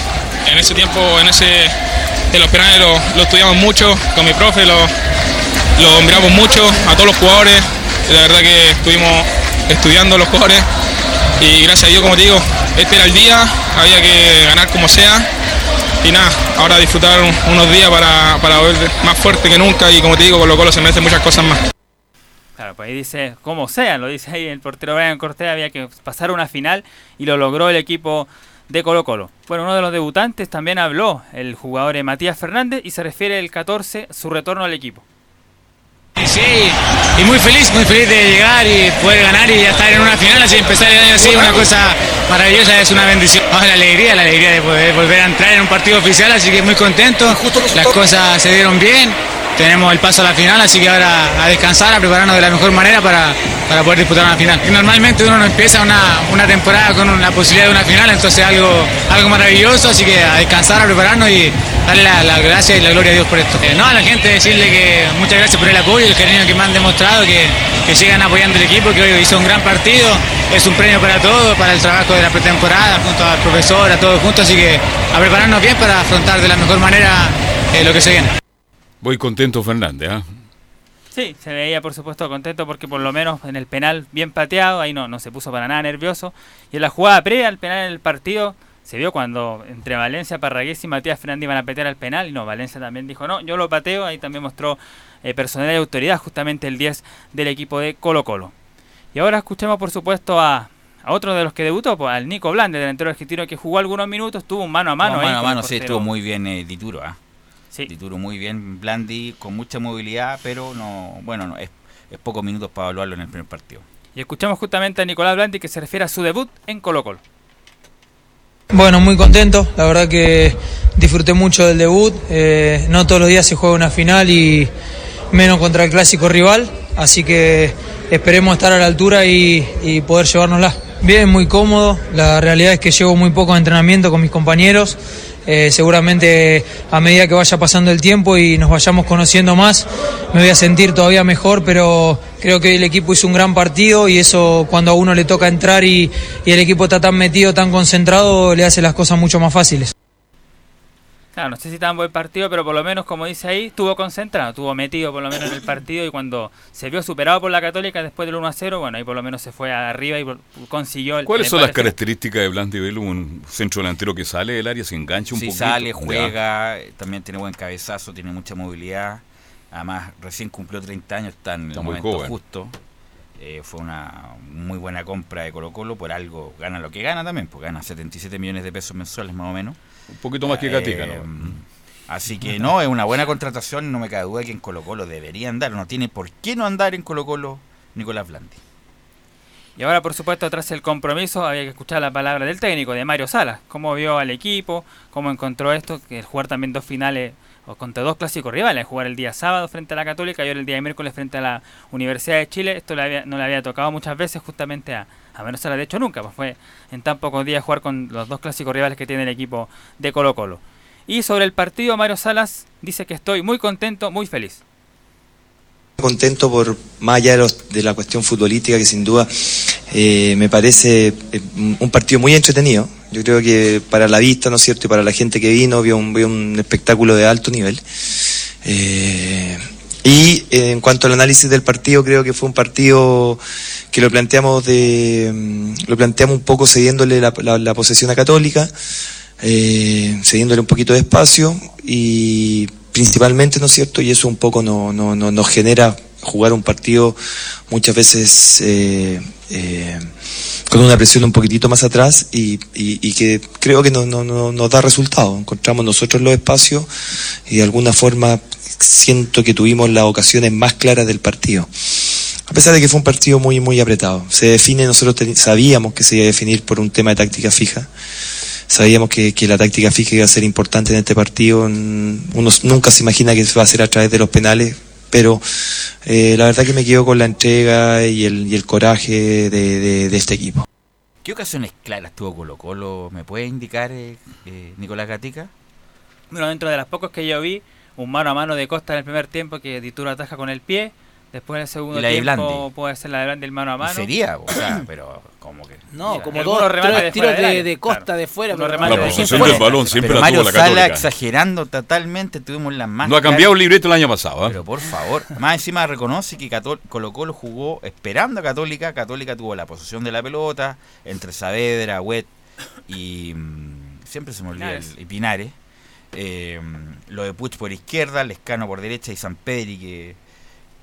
en ese tiempo, en ese de los penales lo, lo estudiamos mucho con mi profe, lo, lo miramos mucho a todos los jugadores. La verdad que estuvimos estudiando los jugadores y gracias a Dios, como te digo, este era el día, había que ganar como sea y nada, ahora disfrutar unos días para, para volver más fuerte que nunca y como te digo, Colo Colo se merece muchas cosas más. Claro, pues ahí dice, como sea, lo dice ahí el portero Brian Cortés, había que pasar una final y lo logró el equipo de Colo Colo. Bueno, uno de los debutantes también habló, el jugador Matías Fernández, y se refiere el 14, su retorno al equipo. Sí, y muy feliz, muy feliz de llegar y poder ganar y ya estar en una final, así empezar el año así, una cosa maravillosa, es una bendición. Oh, la alegría, la alegría de poder volver a entrar en un partido oficial, así que muy contento. Las cosas se dieron bien, tenemos el paso a la final, así que ahora a descansar, a prepararnos de la mejor manera para, para poder disputar una final. Normalmente uno no empieza una, una temporada con la posibilidad de una final, entonces algo, algo maravilloso, así que a descansar, a prepararnos y darle la, la gracia y la gloria a Dios por esto. Eh, no, a la gente decirle que muchas gracias por el apoyo y el cariño que me han demostrado, que, que sigan apoyando el equipo, que hoy hizo un gran partido, es un premio para todos, para el trabajo de la pretemporada, junto al profesor, a todos juntos, así que a prepararnos bien para afrontar de la mejor manera eh, lo que se viene. Voy contento, Fernández. ¿ah? Sí, se veía por supuesto contento porque por lo menos en el penal bien pateado, ahí no, no se puso para nada nervioso. Y en la jugada previa al penal en el partido, se vio cuando entre Valencia, Parragués y Matías Fernández iban a patear al penal. Y no, Valencia también dijo, no, yo lo pateo. Ahí también mostró eh, personalidad y autoridad justamente el 10 del equipo de Colo Colo. Y ahora escuchemos por supuesto a, a otro de los que debutó, pues, al Nico Blande, delantero argentino que jugó algunos minutos, tuvo un mano a mano. No, ahí mano a mano, sí, estuvo muy bien eh, Dituro. ¿ah? Sí. Dituro muy bien, Blandi, con mucha movilidad, pero no, bueno, no, es, es pocos minutos para evaluarlo en el primer partido. Y escuchamos justamente a Nicolás Blandi que se refiere a su debut en Colo Colo. Bueno, muy contento, la verdad que disfruté mucho del debut, eh, no todos los días se juega una final y menos contra el clásico rival, así que esperemos estar a la altura y, y poder llevárnosla. Bien, muy cómodo, la realidad es que llevo muy poco entrenamiento con mis compañeros, eh, seguramente a medida que vaya pasando el tiempo y nos vayamos conociendo más, me voy a sentir todavía mejor, pero creo que el equipo hizo un gran partido y eso cuando a uno le toca entrar y, y el equipo está tan metido, tan concentrado, le hace las cosas mucho más fáciles. Claro, no sé si tan buen partido, pero por lo menos, como dice ahí, estuvo concentrado, estuvo metido por lo menos en el partido y cuando se vio superado por la Católica después del 1 a 0, bueno, ahí por lo menos se fue arriba y por- consiguió el ¿Cuáles el son las características de Blandi Velo? Un centro delantero que sale del área, se engancha un Sí, poquito. sale, juega, también tiene buen cabezazo, tiene mucha movilidad. Además, recién cumplió 30 años, está en el Está momento joven. justo. Eh, fue una muy buena compra de Colo Colo, por algo gana lo que gana también, porque gana 77 millones de pesos mensuales más o menos. Un poquito más que Gatica, Eh, ¿no? Así que no, es una buena contratación, no me cabe duda que en Colo Colo debería andar, no tiene por qué no andar en Colo Colo Nicolás Blandi. Y ahora, por supuesto, tras el compromiso, había que escuchar la palabra del técnico, de Mario Salas. Cómo vio al equipo, cómo encontró esto, que el jugar también dos finales, o contra dos clásicos rivales, jugar el día sábado frente a la Católica y ahora el día miércoles frente a la Universidad de Chile. Esto le había- no le había tocado muchas veces justamente a, a Mario Salas, de hecho nunca, pues fue en tan pocos días jugar con los dos clásicos rivales que tiene el equipo de Colo Colo. Y sobre el partido, Mario Salas dice que estoy muy contento, muy feliz. contento por más allá de, los- de la cuestión futbolística que sin duda eh, me parece eh, un partido muy entretenido yo creo que para la vista no es cierto y para la gente que vino vio un, vio un espectáculo de alto nivel Eh, y eh, en cuanto al análisis del partido creo que fue un partido que lo planteamos de mm, lo planteamos un poco cediéndole la, la- la posesión a Católica eh, cediéndole un poquito de espacio y principalmente, ¿no es cierto? Y eso un poco no, no, no- nos genera jugar un partido muchas veces eh, con una presión un poquitito más atrás y, y- y que creo que no, no, no- nos da resultado. Encontramos nosotros los espacios y de alguna forma siento que tuvimos las ocasiones más claras del partido. A pesar de que fue un partido muy, muy apretado. Se define, nosotros sabíamos que se iba a definir por un tema de táctica fija. Sabíamos que, que la táctica fija iba a ser importante en este partido. Uno nunca se imagina que se va a hacer a través de los penales, pero eh, la verdad que me quedo con la entrega y el, y el coraje de, de- de este equipo. ¿Qué ocasiones claras tuvo Colo Colo? ¿Me puede indicar eh, eh, Nicolás Gatica? Bueno, dentro de las pocas que yo vi, un mano a mano de Costa en el primer tiempo que Dituro ataja con el pie. Después en el segundo Y la de tiempo puede ser la de Blandi el mano a mano. Sería, o sea, pero ¿Cómo que? No, Mira, como algunos dos, remates tres de tiros de, de costa claro. de fuera. Pero remates La de posesión del balón siempre Pero la Mario tuvo la Sala Católica. exagerando totalmente, tuvimos las más No ha cambiado el libreto el año pasado. ¿ah? Pero por favor, más encima reconoce que Cató- Colo Colo jugó esperando a Católica. Católica tuvo la posesión de la pelota entre Saavedra, Wet y mm, siempre se me olvida Pinares. el, y Pinares. Eh, lo de Puch por izquierda, Lescano por derecha y San Pedri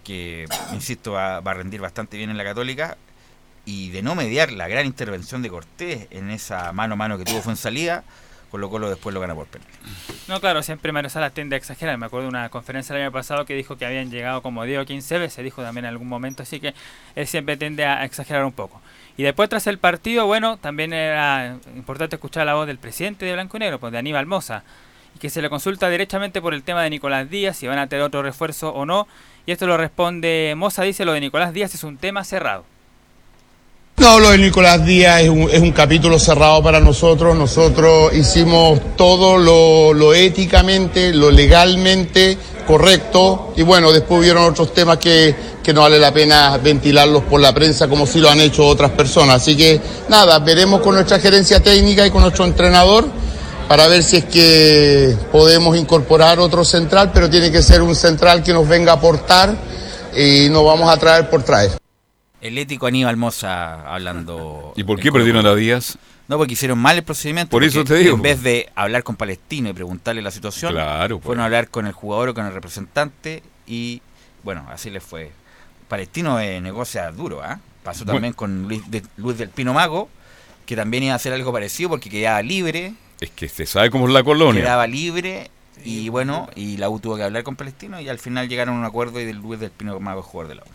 que, insisto, va, a rendir bastante bien en la Católica. Y de no mediar la gran intervención de Cortés en esa mano a mano que tuvo fue en salida, Colo Colo después lo gana por penal. No, claro, siempre Mario Salas tiende a exagerar. Me acuerdo de una conferencia el año pasado que dijo que habían llegado como 10 o 15 veces, dijo también en algún momento, así que él siempre tiende a exagerar un poco. Y después tras el partido, bueno, también era importante escuchar la voz del presidente de Blanco y Negro, pues de Aníbal Moza, que se le consulta directamente por el tema de Nicolás Díaz, si van a tener otro refuerzo o no, y esto lo responde Moza, dice lo de Nicolás Díaz es un tema cerrado. No, lo de Nicolás Díaz es un, capítulo cerrado para nosotros. Nosotros hicimos todo lo, lo éticamente, lo legalmente correcto. Y bueno, después hubieron otros temas que, que no vale la pena ventilarlos por la prensa como si lo han hecho otras personas. Así que nada, veremos con nuestra gerencia técnica y con nuestro entrenador para ver si es que podemos incorporar otro central, pero tiene que ser un central que nos venga a aportar y no vamos a traer por traer. El ético Aníbal Moza hablando. ¿Y por qué perdieron Colo. a Díaz? No, porque hicieron mal el procedimiento. Por eso te digo, En vez de hablar con Palestino y preguntarle la situación, Claro, fueron a hablar con el jugador o con el representante y, bueno, así les fue. Palestino eh, negocia duro, ¿ah? Pasó Bueno. también con Luis, de- Luis del Pino Mago, que también iba a hacer algo parecido porque quedaba libre, Es que se sabe cómo es la colonia. quedaba libre y bueno, y la U tuvo que hablar con Palestino y al final llegaron a un acuerdo y del Luis del Pino Mago es jugador de la U.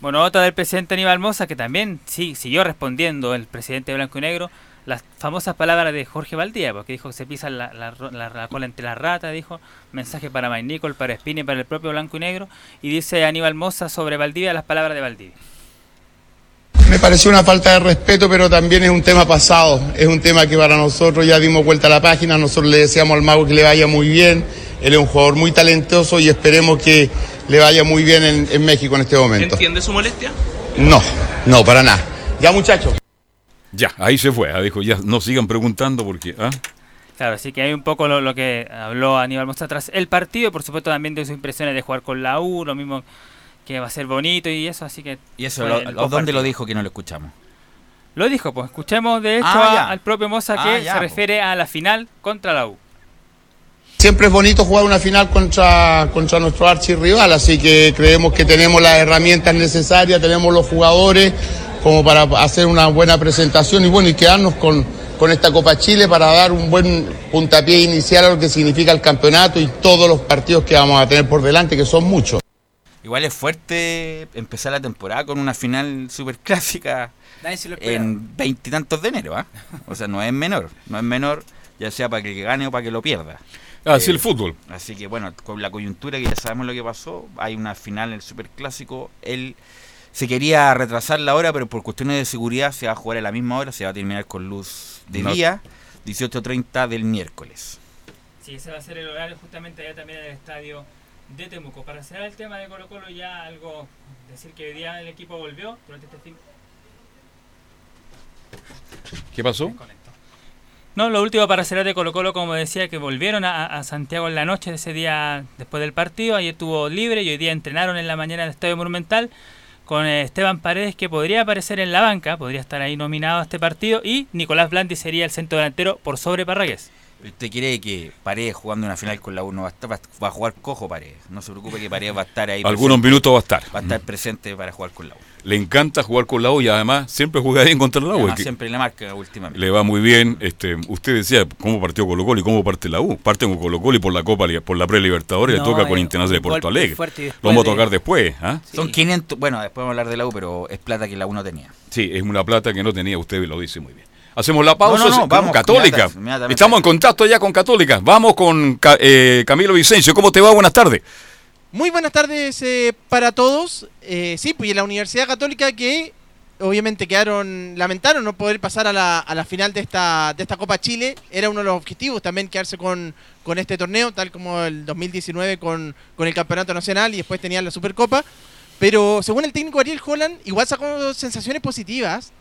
Bueno, otra del presidente Aníbal Moza, que también sí, siguió respondiendo el presidente de Blanco y Negro las famosas palabras de Jorge Valdía, porque dijo que se pisa la, la, ro- la- la cola entre las ratas, dijo, mensaje para Mike Nicol, para Espina y para el propio Blanco y Negro, y dice Aníbal Moza sobre Valdivia las palabras de Valdivia. Me pareció una falta de respeto, pero también es un tema pasado. Es un tema que para nosotros ya dimos vuelta a la página. Nosotros le deseamos al mago que le vaya muy bien. Él es un jugador muy talentoso y esperemos que le vaya muy bien en, en México en este momento. ¿Entiende su molestia? No, no, para nada. Ya muchachos. Ya, ahí se fue. ah, Dijo, ya no sigan preguntando porque... ¿ah? Claro, así que hay un poco lo, lo que habló Aníbal Moza tras el partido, por supuesto también de sus impresiones de jugar con la U, lo mismo que va a ser bonito y eso, así que... ¿Y eso lo- lo- dónde lo dijo que no lo escuchamos? Lo dijo, pues escuchemos de hecho Ah, a- al propio Moza Ah, que ya, se po. refiere a la final contra la U. Siempre es bonito jugar una final contra, contra nuestro archirrival, así que creemos que tenemos las herramientas necesarias, tenemos los jugadores como para hacer una buena presentación y bueno, y quedarnos con, con esta Copa Chile para dar un buen puntapié inicial a lo que significa el campeonato y todos los partidos que vamos a tener por delante, que son muchos. Igual es fuerte empezar la temporada con una final super clásica en veintitantos de enero, ¿ah? O sea, no es menor, no es menor, ya sea para que el que gane o para que lo pierda. Así el fútbol. Así que bueno, con la coyuntura que ya sabemos lo que pasó, hay una final en el super clásico, él se quería retrasar la hora, pero por cuestiones de seguridad se va a jugar a la misma hora, se va a terminar con luz de No. día, 18.30 del miércoles. Sí, ese va a ser el horario justamente allá también en el estadio de Temuco. Para cerrar el tema de Colo Colo ya algo, decir que hoy día el equipo volvió durante este fin. ¿Qué pasó? No, lo último para cerrar de Colo Colo, como decía, que volvieron a, a Santiago en la noche de ese día después del partido. Ayer estuvo libre y hoy día entrenaron en la mañana en el Estadio Monumental con eh, Esteban Paredes, que podría aparecer en la banca, podría estar ahí nominado a este partido, y Nicolás Blandi sería el centro delantero por sobre Parragués. ¿Usted quiere que Paredes jugando una final con la 1 va a, estar- va a jugar cojo Paredes? No se preocupe que Paredes va a estar ahí. Algunos presente. minutos va a estar. Va a estar presente para jugar con la U. Le encanta jugar con la U y además siempre juega bien contra la U. Además, siempre le marca últimamente. Le va muy bien. Este, usted decía cómo partió Colo Colo y cómo parte la U. Parte con Colo Colo y por la Copa, por la Pre-Libertadores No, le toca con eh, Internacional de Porto Alegre. Lo vamos a de- tocar después. ¿ah? Son 500, bueno, después vamos a hablar de la U, pero es plata que la U no tenía. Sí, es una plata que no tenía, usted lo dice muy bien. Hacemos la pausa No, no, no, con vamos, Católica. inmediatamente. Estamos en contacto ya con Católica. Vamos con eh, Camilo Vicencio. ¿Cómo te va? Buenas tardes. Muy buenas tardes eh, para todos. Eh, sí, pues en la Universidad Católica que obviamente quedaron, lamentaron no poder pasar a la, a la final de esta, de esta Copa Chile. Era uno de los objetivos también quedarse con, con este torneo, tal como el 2019 con, con el Campeonato Nacional y después tenían la Supercopa. Pero según el técnico Ariel Holland, igual sacó sensaciones positivas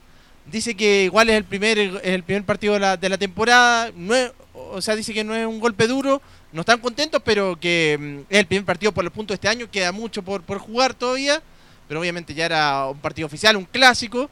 Dice que igual es el primer, el primer partido de la, temporada. No o sea, dice que no es un golpe duro. No están contentos, pero que mm, es el primer partido por los puntos de este año. Queda mucho por, por jugar todavía. Pero obviamente ya era un partido oficial, un clásico.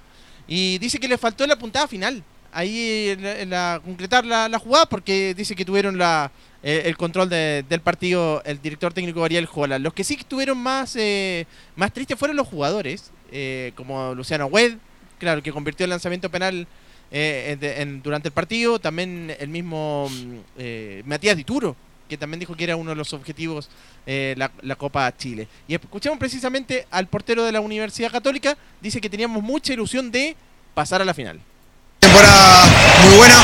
Y dice que le faltó la puntada final. Ahí en la, concretar la, la jugada porque dice que tuvieron la, eh, el control de- del partido el director técnico Ariel Holland. Los que sí estuvieron más, eh, más tristes fueron los jugadores, eh, como Luciano Wed, claro, que convirtió el lanzamiento penal eh, durante el partido. También el mismo mm, eh, Matías Dituro, que también dijo que era uno de los objetivos eh, la, la Copa Chile. Y escuchamos precisamente al portero de la Universidad Católica, dice que teníamos mucha ilusión de pasar a la final. temporada muy buena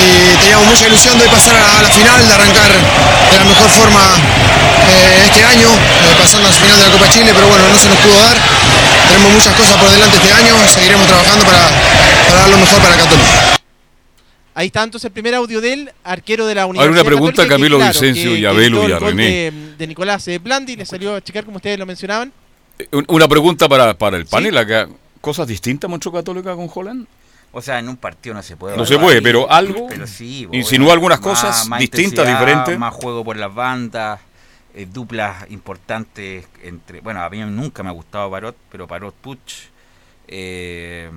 y teníamos mucha ilusión de pasar a la final, de arrancar de la mejor forma este año, pasando a la final de la Copa Chile, pero bueno, no se nos pudo dar. Tenemos muchas cosas por delante este año, seguiremos trabajando para, para dar lo mejor para Católica. Ahí está entonces el primer audio del arquero de la Hay Universidad una pregunta a Católica que, Camilo claro, Vicencio que- y a que Belu y a René. De, de Nicolás eh, Blandi, le salió a checar como ustedes lo mencionaban. Un- Una pregunta para, para el panel acá. ¿Cosas distintas mucho Católica con Holland? O sea, en un partido no se puede. No se puede, pero algo Pero sí, insinuó algunas más- cosas más distintas, diferentes. Más juego por las bandas, eh, duplas importantes entre. Bueno, a mí nunca me ha gustado Parot, pero Parot Puch eh,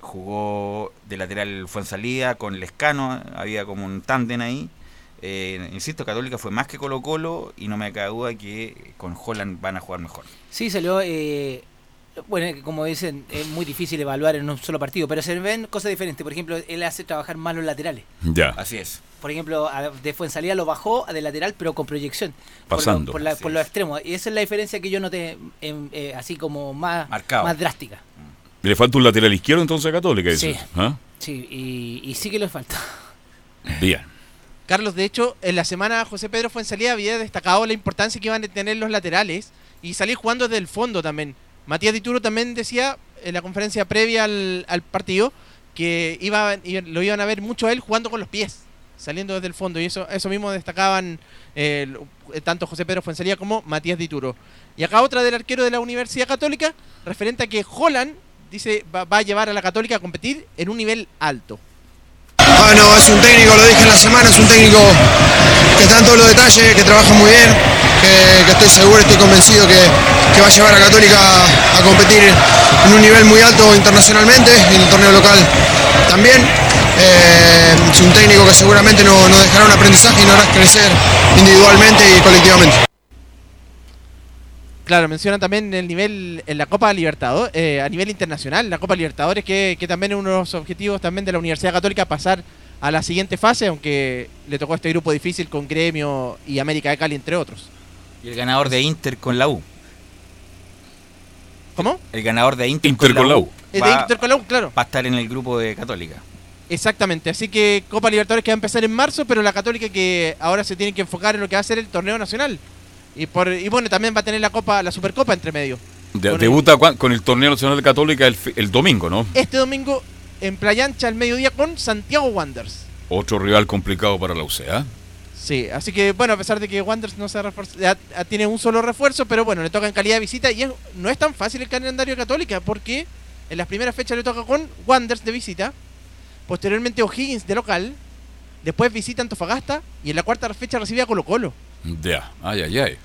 jugó de lateral fue en salida con Lescano, había como un tándem ahí. Eh, insisto, Católica fue más que Colo Colo y no me cabe duda que con Holland van a jugar mejor. Sí, salió. Eh, bueno, como dicen, es muy difícil evaluar en un solo partido, pero se ven cosas diferentes. Por ejemplo, él hace trabajar más los laterales. Ya. Así es. Por ejemplo, a- de Fuensalida lo bajó a de lateral, pero con proyección. Por lo- Pasando. Por, la- por los extremos. Y esa es la diferencia que yo noté en- eh, así como más, Marcado. más drástica. ¿Le falta un lateral izquierdo entonces a Católica? Sí. ¿Ah? Sí, y, y sí que le falta. Bien. Carlos, de hecho, en la semana José Pedro Fuensalida había destacado la importancia que iban a tener los laterales y salir jugando desde el fondo también. Matías Dituro también decía en la conferencia previa al, al partido que iba- lo iban a ver mucho a él jugando con los pies, saliendo desde el fondo. Y eso, eso mismo destacaban eh, el- tanto José Pedro Fuensalida como Matías Dituro. Y acá otra del arquero de la Universidad Católica, referente a que Holland dice va, va a llevar a la Católica a competir en un nivel alto. Bueno, es un técnico, lo dije en la semana, es un técnico que está en todos los detalles, que trabaja muy bien, que, estoy seguro, estoy convencido que, que va a llevar a Católica a, competir en un nivel muy alto internacionalmente en el torneo local también. Eh, es un técnico que seguramente nos no dejará un aprendizaje y nos hará crecer individualmente y colectivamente. Claro, mencionan también el nivel en la Copa Libertadores, eh, a nivel internacional, la Copa Libertadores, que, que también es uno de los objetivos también de la Universidad Católica, pasar a la siguiente fase, aunque le tocó este grupo difícil con Gremio y América de Cali, entre otros. Y el ganador de Inter con la U. ¿Cómo? El ganador de Inter, Inter con la U. Eh, de Inter con la U, claro. Va a estar en el grupo de Católica. Exactamente, así que Copa Libertadores que va a empezar en marzo, pero la Católica que ahora se tiene que enfocar en lo que va a ser el torneo nacional. Y, por, y bueno, también va a tener la Copa, la Supercopa entre medio. De- Con debuta cuan- con el Torneo Nacional de Católica el, el domingo, ¿no? Este domingo en Playa Ancha al mediodía con Santiago Wanderers. Otro rival complicado para la UCA. Sí, así que bueno, a pesar de que Wanderers no se refuerza- ya- ya tiene un solo refuerzo, pero bueno, le toca en calidad de visita y es- no es tan fácil el calendario de Católica porque en las primeras fechas le toca con Wanderers de visita, posteriormente O'Higgins de local, después visita Antofagasta y en la cuarta fecha recibe a Colo Colo. Ya, ay, ay, ay.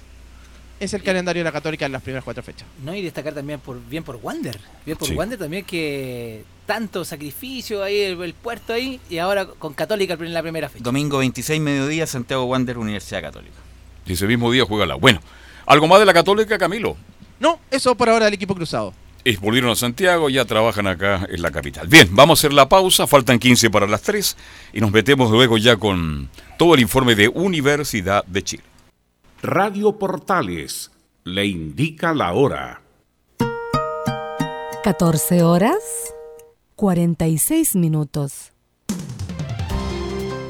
Es el calendario de la Católica en las primeras cuatro fechas. No, y destacar también por bien por Wander. Bien por Sí. Wander también que tanto sacrificio ahí, el, el puerto ahí, y ahora con Católica en la primera fecha. Domingo 26, mediodía, Santiago Wander, Universidad Católica. Y ese mismo día juega la. Bueno, ¿algo más de la Católica, Camilo? No, eso por ahora del equipo cruzado. Es, volvieron a Santiago, ya trabajan acá en la capital. Bien, vamos a hacer la pausa, faltan 15 para las 3 y nos metemos luego ya con todo el informe de Universidad de Chile. Radio Portales le indica la hora. 14 horas 46 minutos.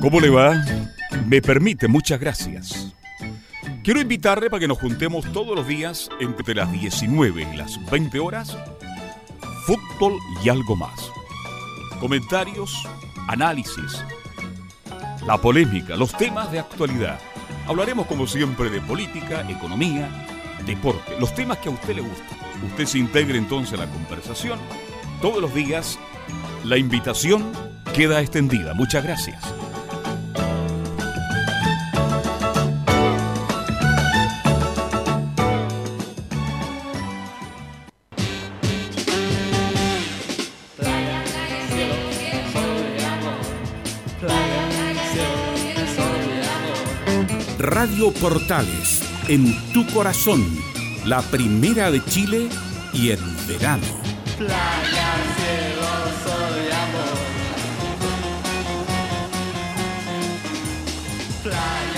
¿Cómo le va? Me permite, muchas gracias. Quiero invitarle para que nos juntemos todos los días entre las 19 y las 20 horas, fútbol y algo más. Comentarios, análisis, la polémica, los temas de actualidad. Hablaremos como siempre de política, economía, deporte, los temas que a usted le gustan. Usted se integre entonces a la conversación. Todos los días la invitación queda extendida. Muchas gracias. Radio Portales, en tu corazón, la primera de Chile y en verano. Playa, cielo, sol amor. Playa,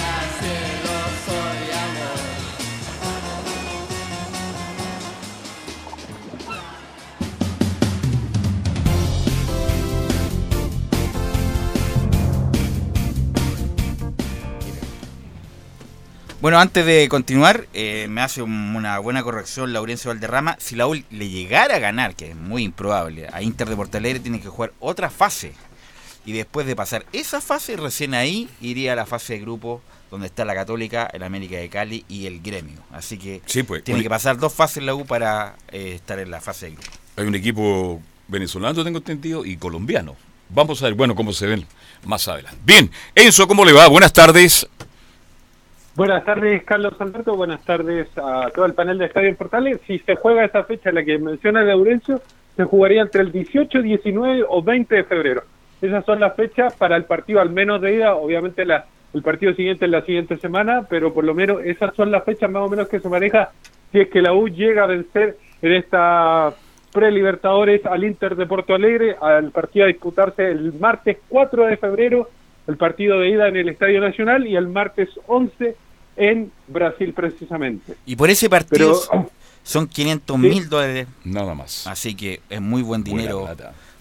Bueno, antes de continuar, eh, me hace un- una buena corrección Laurencio Valderrama. Si la U le llegara a ganar, que es muy improbable, a Inter de Porto Alegre tiene que jugar otra fase. Y después de pasar esa fase, recién ahí iría a la fase de grupo donde está la Católica, el América de Cali y el Gremio. Así que Sí, pues. tiene que pasar dos fases la U para eh, estar en la fase de grupo. Hay un equipo venezolano, tengo entendido, y colombiano. Vamos a ver, bueno, cómo se ven más adelante. Bien, Enzo, ¿cómo le va? Buenas tardes. Buenas tardes, Carlos Alberto. Buenas tardes a todo el panel de Estadio Portales. Si se juega esa fecha, la que menciona Laurencio, se jugaría entre el 18, 19 o 20 de febrero. Esas son las fechas para el partido, al menos de ida. Obviamente, la, el partido siguiente es la siguiente semana, pero por lo menos esas son las fechas más o menos que se maneja si es que la U llega a vencer en esta pre-Libertadores al Inter de Porto Alegre, al partido a disputarse el martes 4 de febrero, el partido de ida en el Estadio Nacional y el martes 11 en Brasil precisamente. Y por ese partido Pero- son 500 mil dólares. Nada más. Así que es muy buen dinero.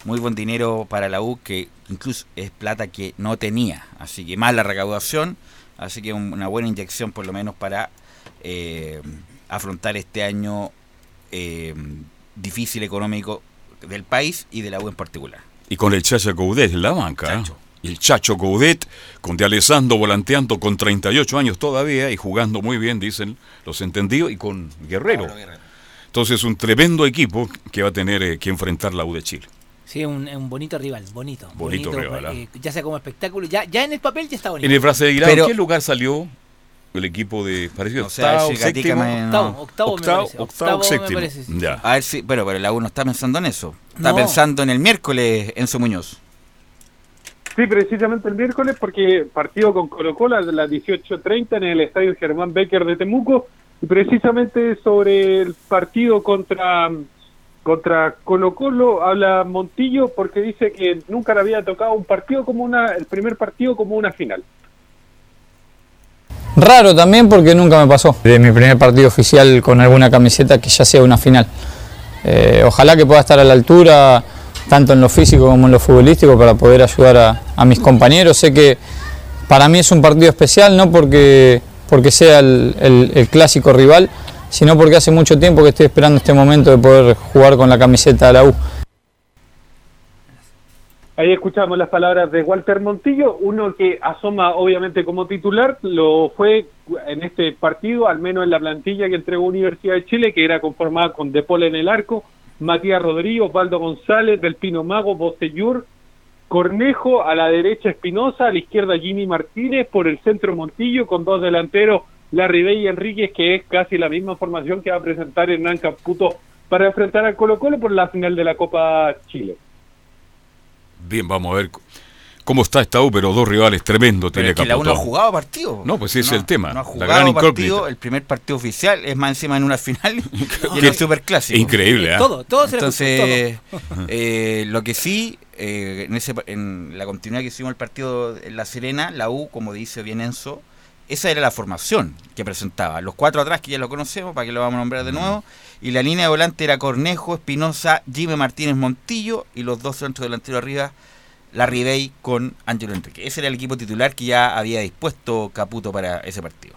Muy buen dinero para la U, que incluso es plata que no tenía. Así que más la recaudación. Así que un- una buena inyección por lo menos para eh, afrontar este año eh, difícil económico del país y de la U en particular. Y con el Chacho Coudet en la banca. ¿eh? El Chacho Coudet, con De Alessandro volanteando con 38 años todavía y jugando muy bien, dicen los entendidos, y con Guerrero. Entonces, un tremendo equipo que va a tener eh, que enfrentar la U de Chile. Sí, un, un bonito rival, bonito. Bonito rival, ¿ah? eh, ya sea como espectáculo, ya, ya en el papel ya está bonito. En el Brasileirão, Pero- ¿en qué lugar salió el equipo de parecido? O sea, octavo, séptimo, me- Octavo, octavo me octavo, parece, octavo, octavo me séptimo. parece, sí. Ya. A ver si, pero, pero la U no está pensando en eso. Está No. pensando en el miércoles, Enzo Muñoz. Sí, precisamente el miércoles, porque partido con Colo Colo a las 18.30 en el estadio Germán Becker de Temuco, y precisamente sobre el partido contra, contra Colo Colo habla Montillo porque dice que nunca le había tocado un partido como una, el primer partido como una final. Raro también porque nunca me pasó. De mi primer partido oficial con alguna camiseta que ya sea una final. Eh, ojalá que pueda estar a la altura, tanto en lo físico como en lo futbolístico, para poder ayudar a, mis compañeros. Sé que para mí es un partido especial, no porque, porque sea el, el- clásico rival, sino porque hace mucho tiempo que estoy esperando este momento de poder jugar con la camiseta de la U. Ahí escuchamos las palabras de Walter Montillo, uno que asoma obviamente como titular, lo fue en este partido, al menos en la plantilla que entregó Universidad de Chile, que era conformada con De Paul en el arco, Matías Rodríguez, Osvaldo González, Del Pino Mago, Bocellur, Cornejo, a la derecha Espinosa, a la izquierda Jimmy Martínez, por el centro Montillo, con dos delanteros, Larry Bey y Enríquez, que es casi la misma formación que va a presentar Hernán Caputo para enfrentar al Colo Colo por la final de la Copa Chile. Bien, vamos a ver cómo está esta U, pero dos rivales tremendos Pero tiene es que la U no ha jugado partido. No, pues ese es el tema. No ha la jugado gran partido, el primer partido oficial, es más encima en una final y en el superclásico. Increíble, ¿eh? Todo, todo se le Entonces, ajustó, eh, lo que sí, eh, en, ese, en la continuidad que hicimos el partido en La Serena, la U, como dice bien Enzo, esa era la formación que presentaba. Los cuatro atrás, que ya lo conocemos, para que lo vamos a nombrar de nuevo. Y la línea de volante era Cornejo, Espinosa, Jimmy Martínez Montillo y los dos centros delanteros arriba, Larry Bay con Ángelo Enrique. Ese era el equipo titular que ya había dispuesto Caputo para ese partido.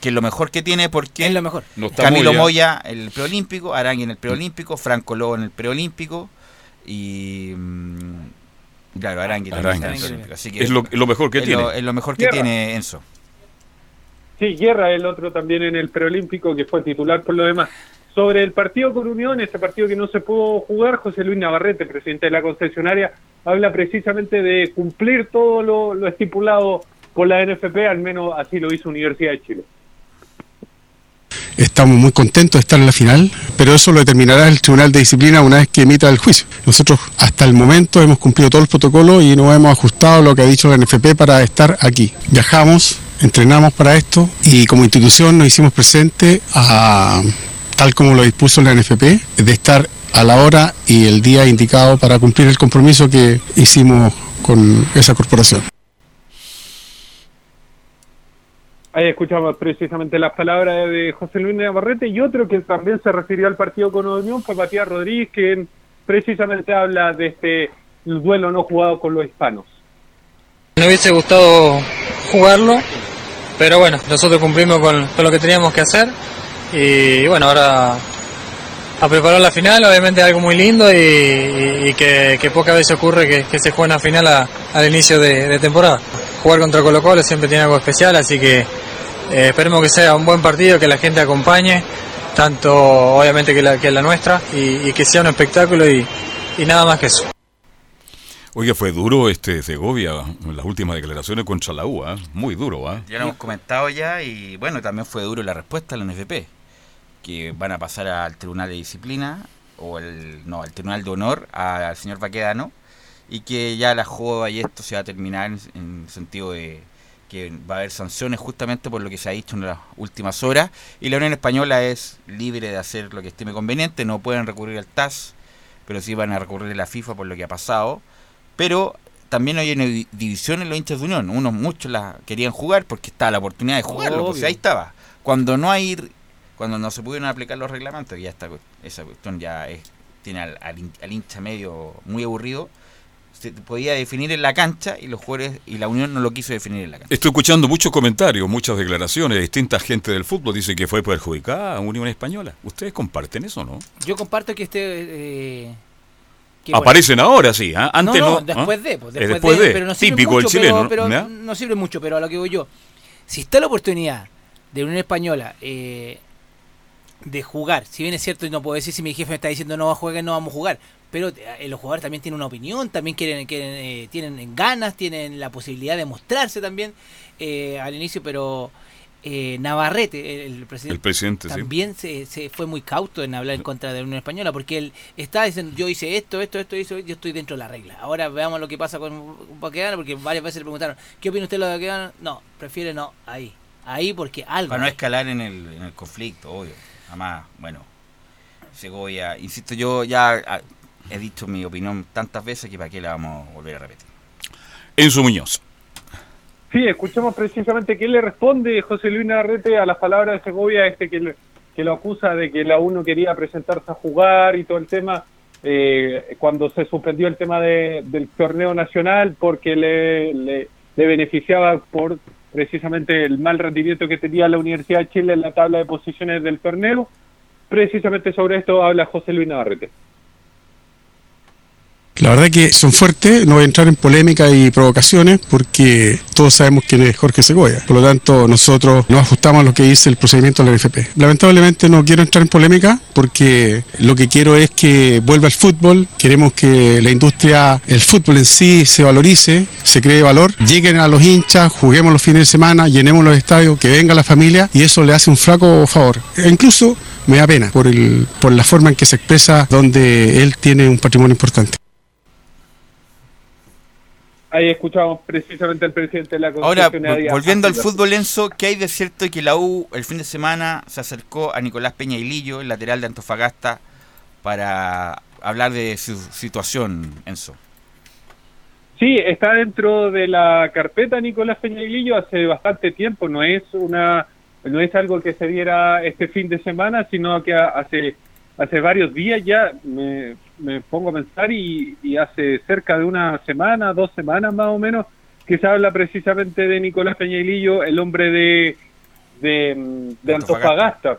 Que es lo mejor que tiene porque Es lo mejor. No está Camilo Moya. Moya en el preolímpico, Arangui en el preolímpico, Franco Lobo en el preolímpico y mm, claro, Arangui también Arangui, está en el preolímpico. Así que Es lo- lo mejor que es tiene. Lo, es lo mejor que Tierra. tiene Enzo. Sí, Guerra, el otro también en el preolímpico, que fue titular por lo demás. Sobre el partido con Unión, ese partido que no se pudo jugar, José Luis Navarrete, presidente de la concesionaria, habla precisamente de cumplir todo lo, lo estipulado por la NFP, al menos así lo hizo Universidad de Chile. Estamos muy contentos de estar en la final, pero eso lo determinará el Tribunal de Disciplina una vez que emita el juicio. Nosotros hasta el momento hemos cumplido todos los protocolos y nos hemos ajustado a lo que ha dicho la NFP para estar aquí. Viajamos, entrenamos para esto y como institución nos hicimos presente a, tal como lo dispuso la NFP, de estar a la hora y el día indicado para cumplir el compromiso que hicimos con esa corporación. Ahí escuchamos precisamente las palabras de José Luis Navarrete y otro que también se refirió al partido con Unión fue Matías Rodríguez, que precisamente habla de este duelo no jugado con los hispanos. Me hubiese gustado jugarlo, pero bueno, nosotros cumplimos con, con lo que teníamos que hacer y bueno, ahora a preparar la final, obviamente algo muy lindo y, y- y que, que pocas veces ocurre que, que se juega una final a- al inicio de, de temporada. Jugar contra Colo Colo siempre tiene algo especial, así que eh, esperemos que sea un buen partido, que la gente acompañe, tanto obviamente que la, que la nuestra, y, y que sea un espectáculo y, y nada más que eso. Oiga, fue duro este Segovia las últimas declaraciones contra la U, ¿ah? muy duro. ¿ah? Ya lo hemos comentado ya y bueno, también fue duro la respuesta la NFP, que van a pasar al Tribunal de Disciplina o el no, al Tribunal de Honor al señor Baquedano y que ya la joda y esto se va a terminar en, en el sentido de que va a haber sanciones justamente por lo que se ha dicho en las últimas horas y la Unión Española es libre de hacer lo que estime conveniente, no pueden recurrir al TAS, pero sí van a recurrir a la FIFA por lo que ha pasado, pero también hay una di- división en los hinchas de Unión, unos muchos la querían jugar porque estaba la oportunidad de jugarlo, pues Obvio. ahí estaba. Cuando no hay cuando no se pudieron aplicar los reglamentos, ya está esa cuestión ya es, tiene al, al hin- al hincha medio muy aburrido. Se podía definir en la cancha y los jugadores y la Unión no lo quiso definir en la cancha. Estoy escuchando muchos comentarios, muchas declaraciones de distintas gente del fútbol. Dice que fue perjudicada a Unión Española. ¿Ustedes comparten eso, no? Yo comparto que este... eh, que, bueno, Aparecen ahora, sí. ¿ah? Antes no. no, ¿ah? después de, pues, Eh, después, después de, de. pero no sirve Típico mucho, el chileno. pero, no sirve mucho, pero a lo que voy yo, si está la oportunidad de Unión Española eh, de jugar, si bien es cierto y no puedo decir si mi jefe me está diciendo no va a jugar, no vamos a jugar, pero eh, los jugadores también tienen una opinión, también quieren, quieren eh, tienen ganas, tienen la posibilidad de mostrarse también eh, al inicio, pero eh, Navarrete, el, el presidente, El presidente, sí. también se, se fue muy cauto en hablar en contra de la Unión Española, porque él está diciendo, yo hice esto, esto, esto, hizo, yo estoy dentro de la regla. Ahora veamos lo que pasa con Baquedano, porque varias veces le preguntaron, ¿qué opina usted de lo de Baquedano? No, prefiere no, ahí. Ahí porque algo. Para no hay. escalar en el, en el conflicto, obvio. Además, bueno, Segovia, insisto, yo ya ah, he dicho mi opinión tantas veces que para qué la vamos a volver a repetir. Enzo Muñoz. Sí, escuchamos precisamente qué le responde José Luis Navarrete a las palabras de Segovia, este que, le- que lo acusa de que la UNO quería presentarse a jugar y todo el tema, eh, cuando se suspendió el tema de- del torneo nacional porque le, le, le beneficiaba por precisamente el mal rendimiento que tenía la Universidad de Chile en la tabla de posiciones del torneo. Precisamente sobre esto habla José Luis Navarrete. La verdad que son fuertes, no voy a entrar en polémica y provocaciones porque todos sabemos quién es Jorge Segovia. Por lo tanto, nosotros nos ajustamos a lo que dice el procedimiento de la NFP. Lamentablemente no quiero entrar en polémica porque lo que quiero es que vuelva el fútbol, queremos que la industria, el fútbol en sí se valorice, se cree valor, lleguen a los hinchas, juguemos los fines de semana, llenemos los estadios, que venga la familia y eso le hace un flaco favor. E incluso me da pena por, el, por la forma en que se expresa donde él tiene un patrimonio importante. Ahí escuchamos precisamente al presidente de la Ahora, volviendo al fútbol, Enzo, ¿qué hay de cierto que la U el fin de semana se acercó a Nicolás Peña y Lillo, el lateral de Antofagasta, para hablar de su situación, Enzo? Sí, está dentro de la carpeta Nicolás Peñailillo hace bastante tiempo, no es una no es algo que se diera este fin de semana, sino que hace hace varios días ya. Me, me pongo a pensar y, y hace cerca de una semana, dos semanas más o menos, que se habla precisamente de Nicolás Peñailillo, el hombre de, de, Antofagasta.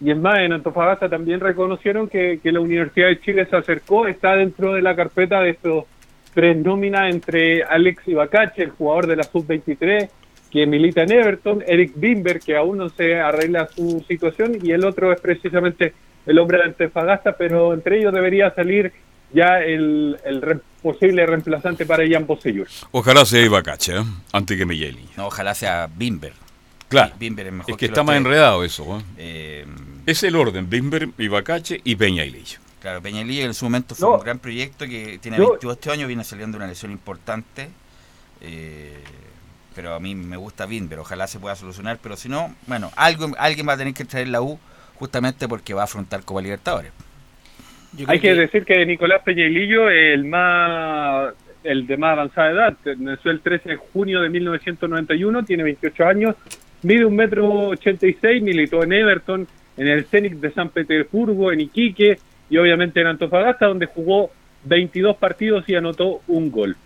Y es más, en Antofagasta también reconocieron que, que la Universidad de Chile se acercó, está dentro de la carpeta de estos tres nóminas entre Alex Ibacache, el jugador de la Sub-23, que milita en Everton, Eric Bimber, que aún no se arregla su situación, y el otro es precisamente el hombre de Antofagasta, pero entre ellos debería salir ya el, el re- posible reemplazante para Jan Bosellur. Ojalá sea Ibacache, ¿eh? antes que Migueli. No, ojalá sea Bimber. Claro. Bimber es mejor Es que está más tres. enredado eso. ¿eh? Eh, Es el orden, Bimber, Ibacache y Peña y Lillo. Claro, Peña y Lillo en su momento fue No. un gran proyecto que tiene Yo- 28 años, viene saliendo de una lesión importante. eh, pero a mí me gusta Bimber, ojalá se pueda solucionar. Pero si no, bueno, algo, alguien va a tener que traer la U justamente porque va a afrontar Copa Libertadores. Hay que, decir que Nicolás Peñailillo es el más el de más avanzada edad, nació el 13 de junio de 1991, tiene 28 años, mide un metro 86, militó en Everton, en el Zenit de San Petersburgo, en Iquique y obviamente en Antofagasta, donde jugó 22 partidos y anotó un gol.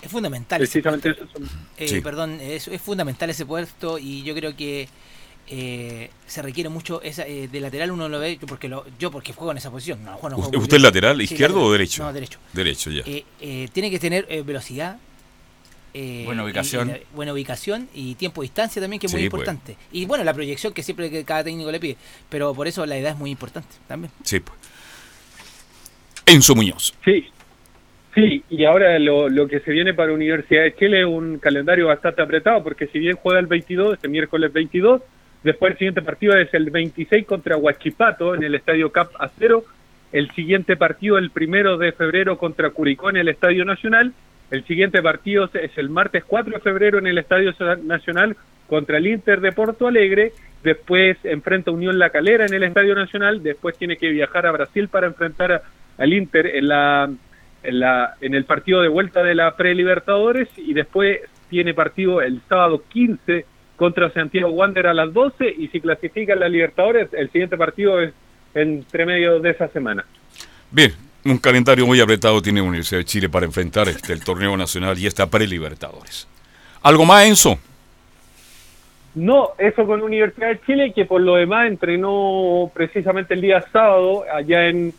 Es fundamental. ese Precisamente puesto. eso son- Eh, Sí. Perdón, es, es fundamental ese puesto y yo creo que eh, se requiere mucho esa, eh, de lateral uno lo ve yo porque lo, yo porque juego en esa posición no, juego- no juego ¿Usted, es lateral, Sí, izquierdo lateral. o derecho? no derecho Derecho, ya. Eh, eh, tiene que tener eh, velocidad eh, Buena ubicación. y la- buena ubicación y tiempo de distancia también que es muy pues. importante y bueno la proyección que siempre que cada técnico le pide pero por eso la edad es muy importante también Sí, pues. Enzo Muñoz. Sí, sí, y ahora lo, lo que se viene para Universidad de Chile es un calendario bastante apretado, porque si bien juega el 22, este miércoles 22, después el siguiente partido es el 26 contra Huachipato en el Estadio Cap Acero, el siguiente partido el primero de febrero contra Curicó en el Estadio Nacional, el siguiente partido es el martes 4 de febrero en el Estadio Nacional contra el Inter de Porto Alegre, después enfrenta Unión La Calera en el Estadio Nacional, después tiene que viajar a Brasil para enfrentar al Inter en la en la en el partido de vuelta de la pre-Libertadores. Y después tiene partido el sábado 15 contra Santiago Wander a las 12 y si clasifica en la Libertadores el siguiente partido es entre medio de esa semana. Bien, un calendario muy apretado tiene Universidad de Chile para enfrentar este, el torneo nacional y esta pre-Libertadores. ¿Algo más, Enzo? No, eso con Universidad de Chile, que por lo demás entrenó precisamente el día sábado allá en,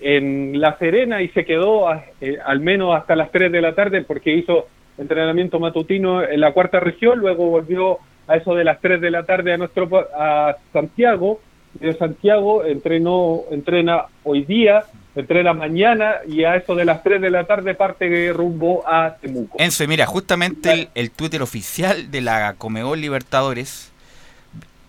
en La Serena y se quedó a- eh, al menos hasta las 3 de la tarde porque hizo entrenamiento matutino en la cuarta región, luego volvió a eso de las 3 de la tarde a nuestro a Santiago, de Santiago entrenó entrena hoy día, entrena mañana y a eso de las 3 de la tarde parte rumbo a Temuco. Enzo, y mira, justamente el, el Twitter oficial de la Comebol Libertadores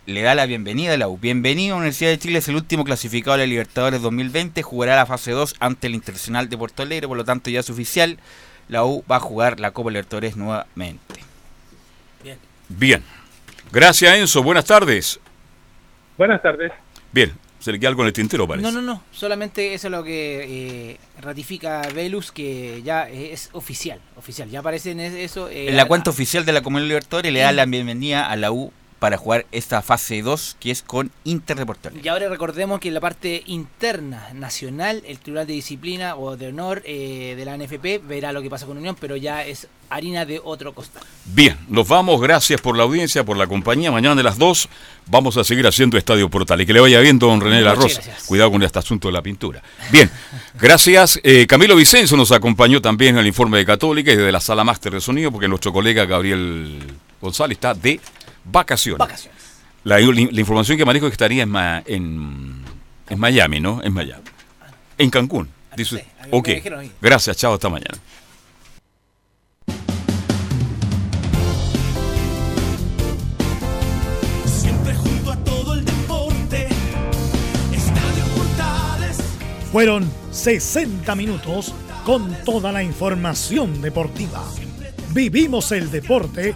le da la bienvenida a la U. Bienvenido a Universidad de Chile, es el último clasificado de la Libertadores 2020, jugará la fase 2 ante el Internacional de Puerto Alegre, por lo tanto ya es oficial, la U va a jugar la Copa Libertadores nuevamente. Bien. Gracias, Enzo. Buenas tardes. Buenas tardes. Bien, se le queda algo en el tintero, parece. No, no, no. Solamente eso es lo que eh, ratifica Velus, que ya es oficial. Oficial. Ya aparece en eso. eh, En la cuenta oficial de la Comebol Libertadores le da la bienvenida a la U para jugar esta fase 2 que es con Inter de Porto Alegre. Y ahora recordemos que en la parte interna nacional, el Tribunal de Disciplina o de Honor eh, de la NFP verá lo que pasa con Unión, pero ya es harina de otro costal. Bien, nos vamos. Gracias por la audiencia, por la compañía. Mañana de las 2 vamos a seguir haciendo Estadio Portal. Y que le vaya bien, don René La Rosa. gracias. Cuidado con este asunto de la pintura. Bien, gracias. Eh, Camilo Vicenzo nos acompañó también en el informe de Católica y desde la sala máster de sonido, porque nuestro colega Gabriel González está de vacaciones. La, la información que manejo es que estaría en, Ma- en, en Miami, ¿no? En Miami. En Cancún. Dice, ok. Gracias, chao, hasta mañana. Fueron 60 minutos con toda la información deportiva. Vivimos el deporte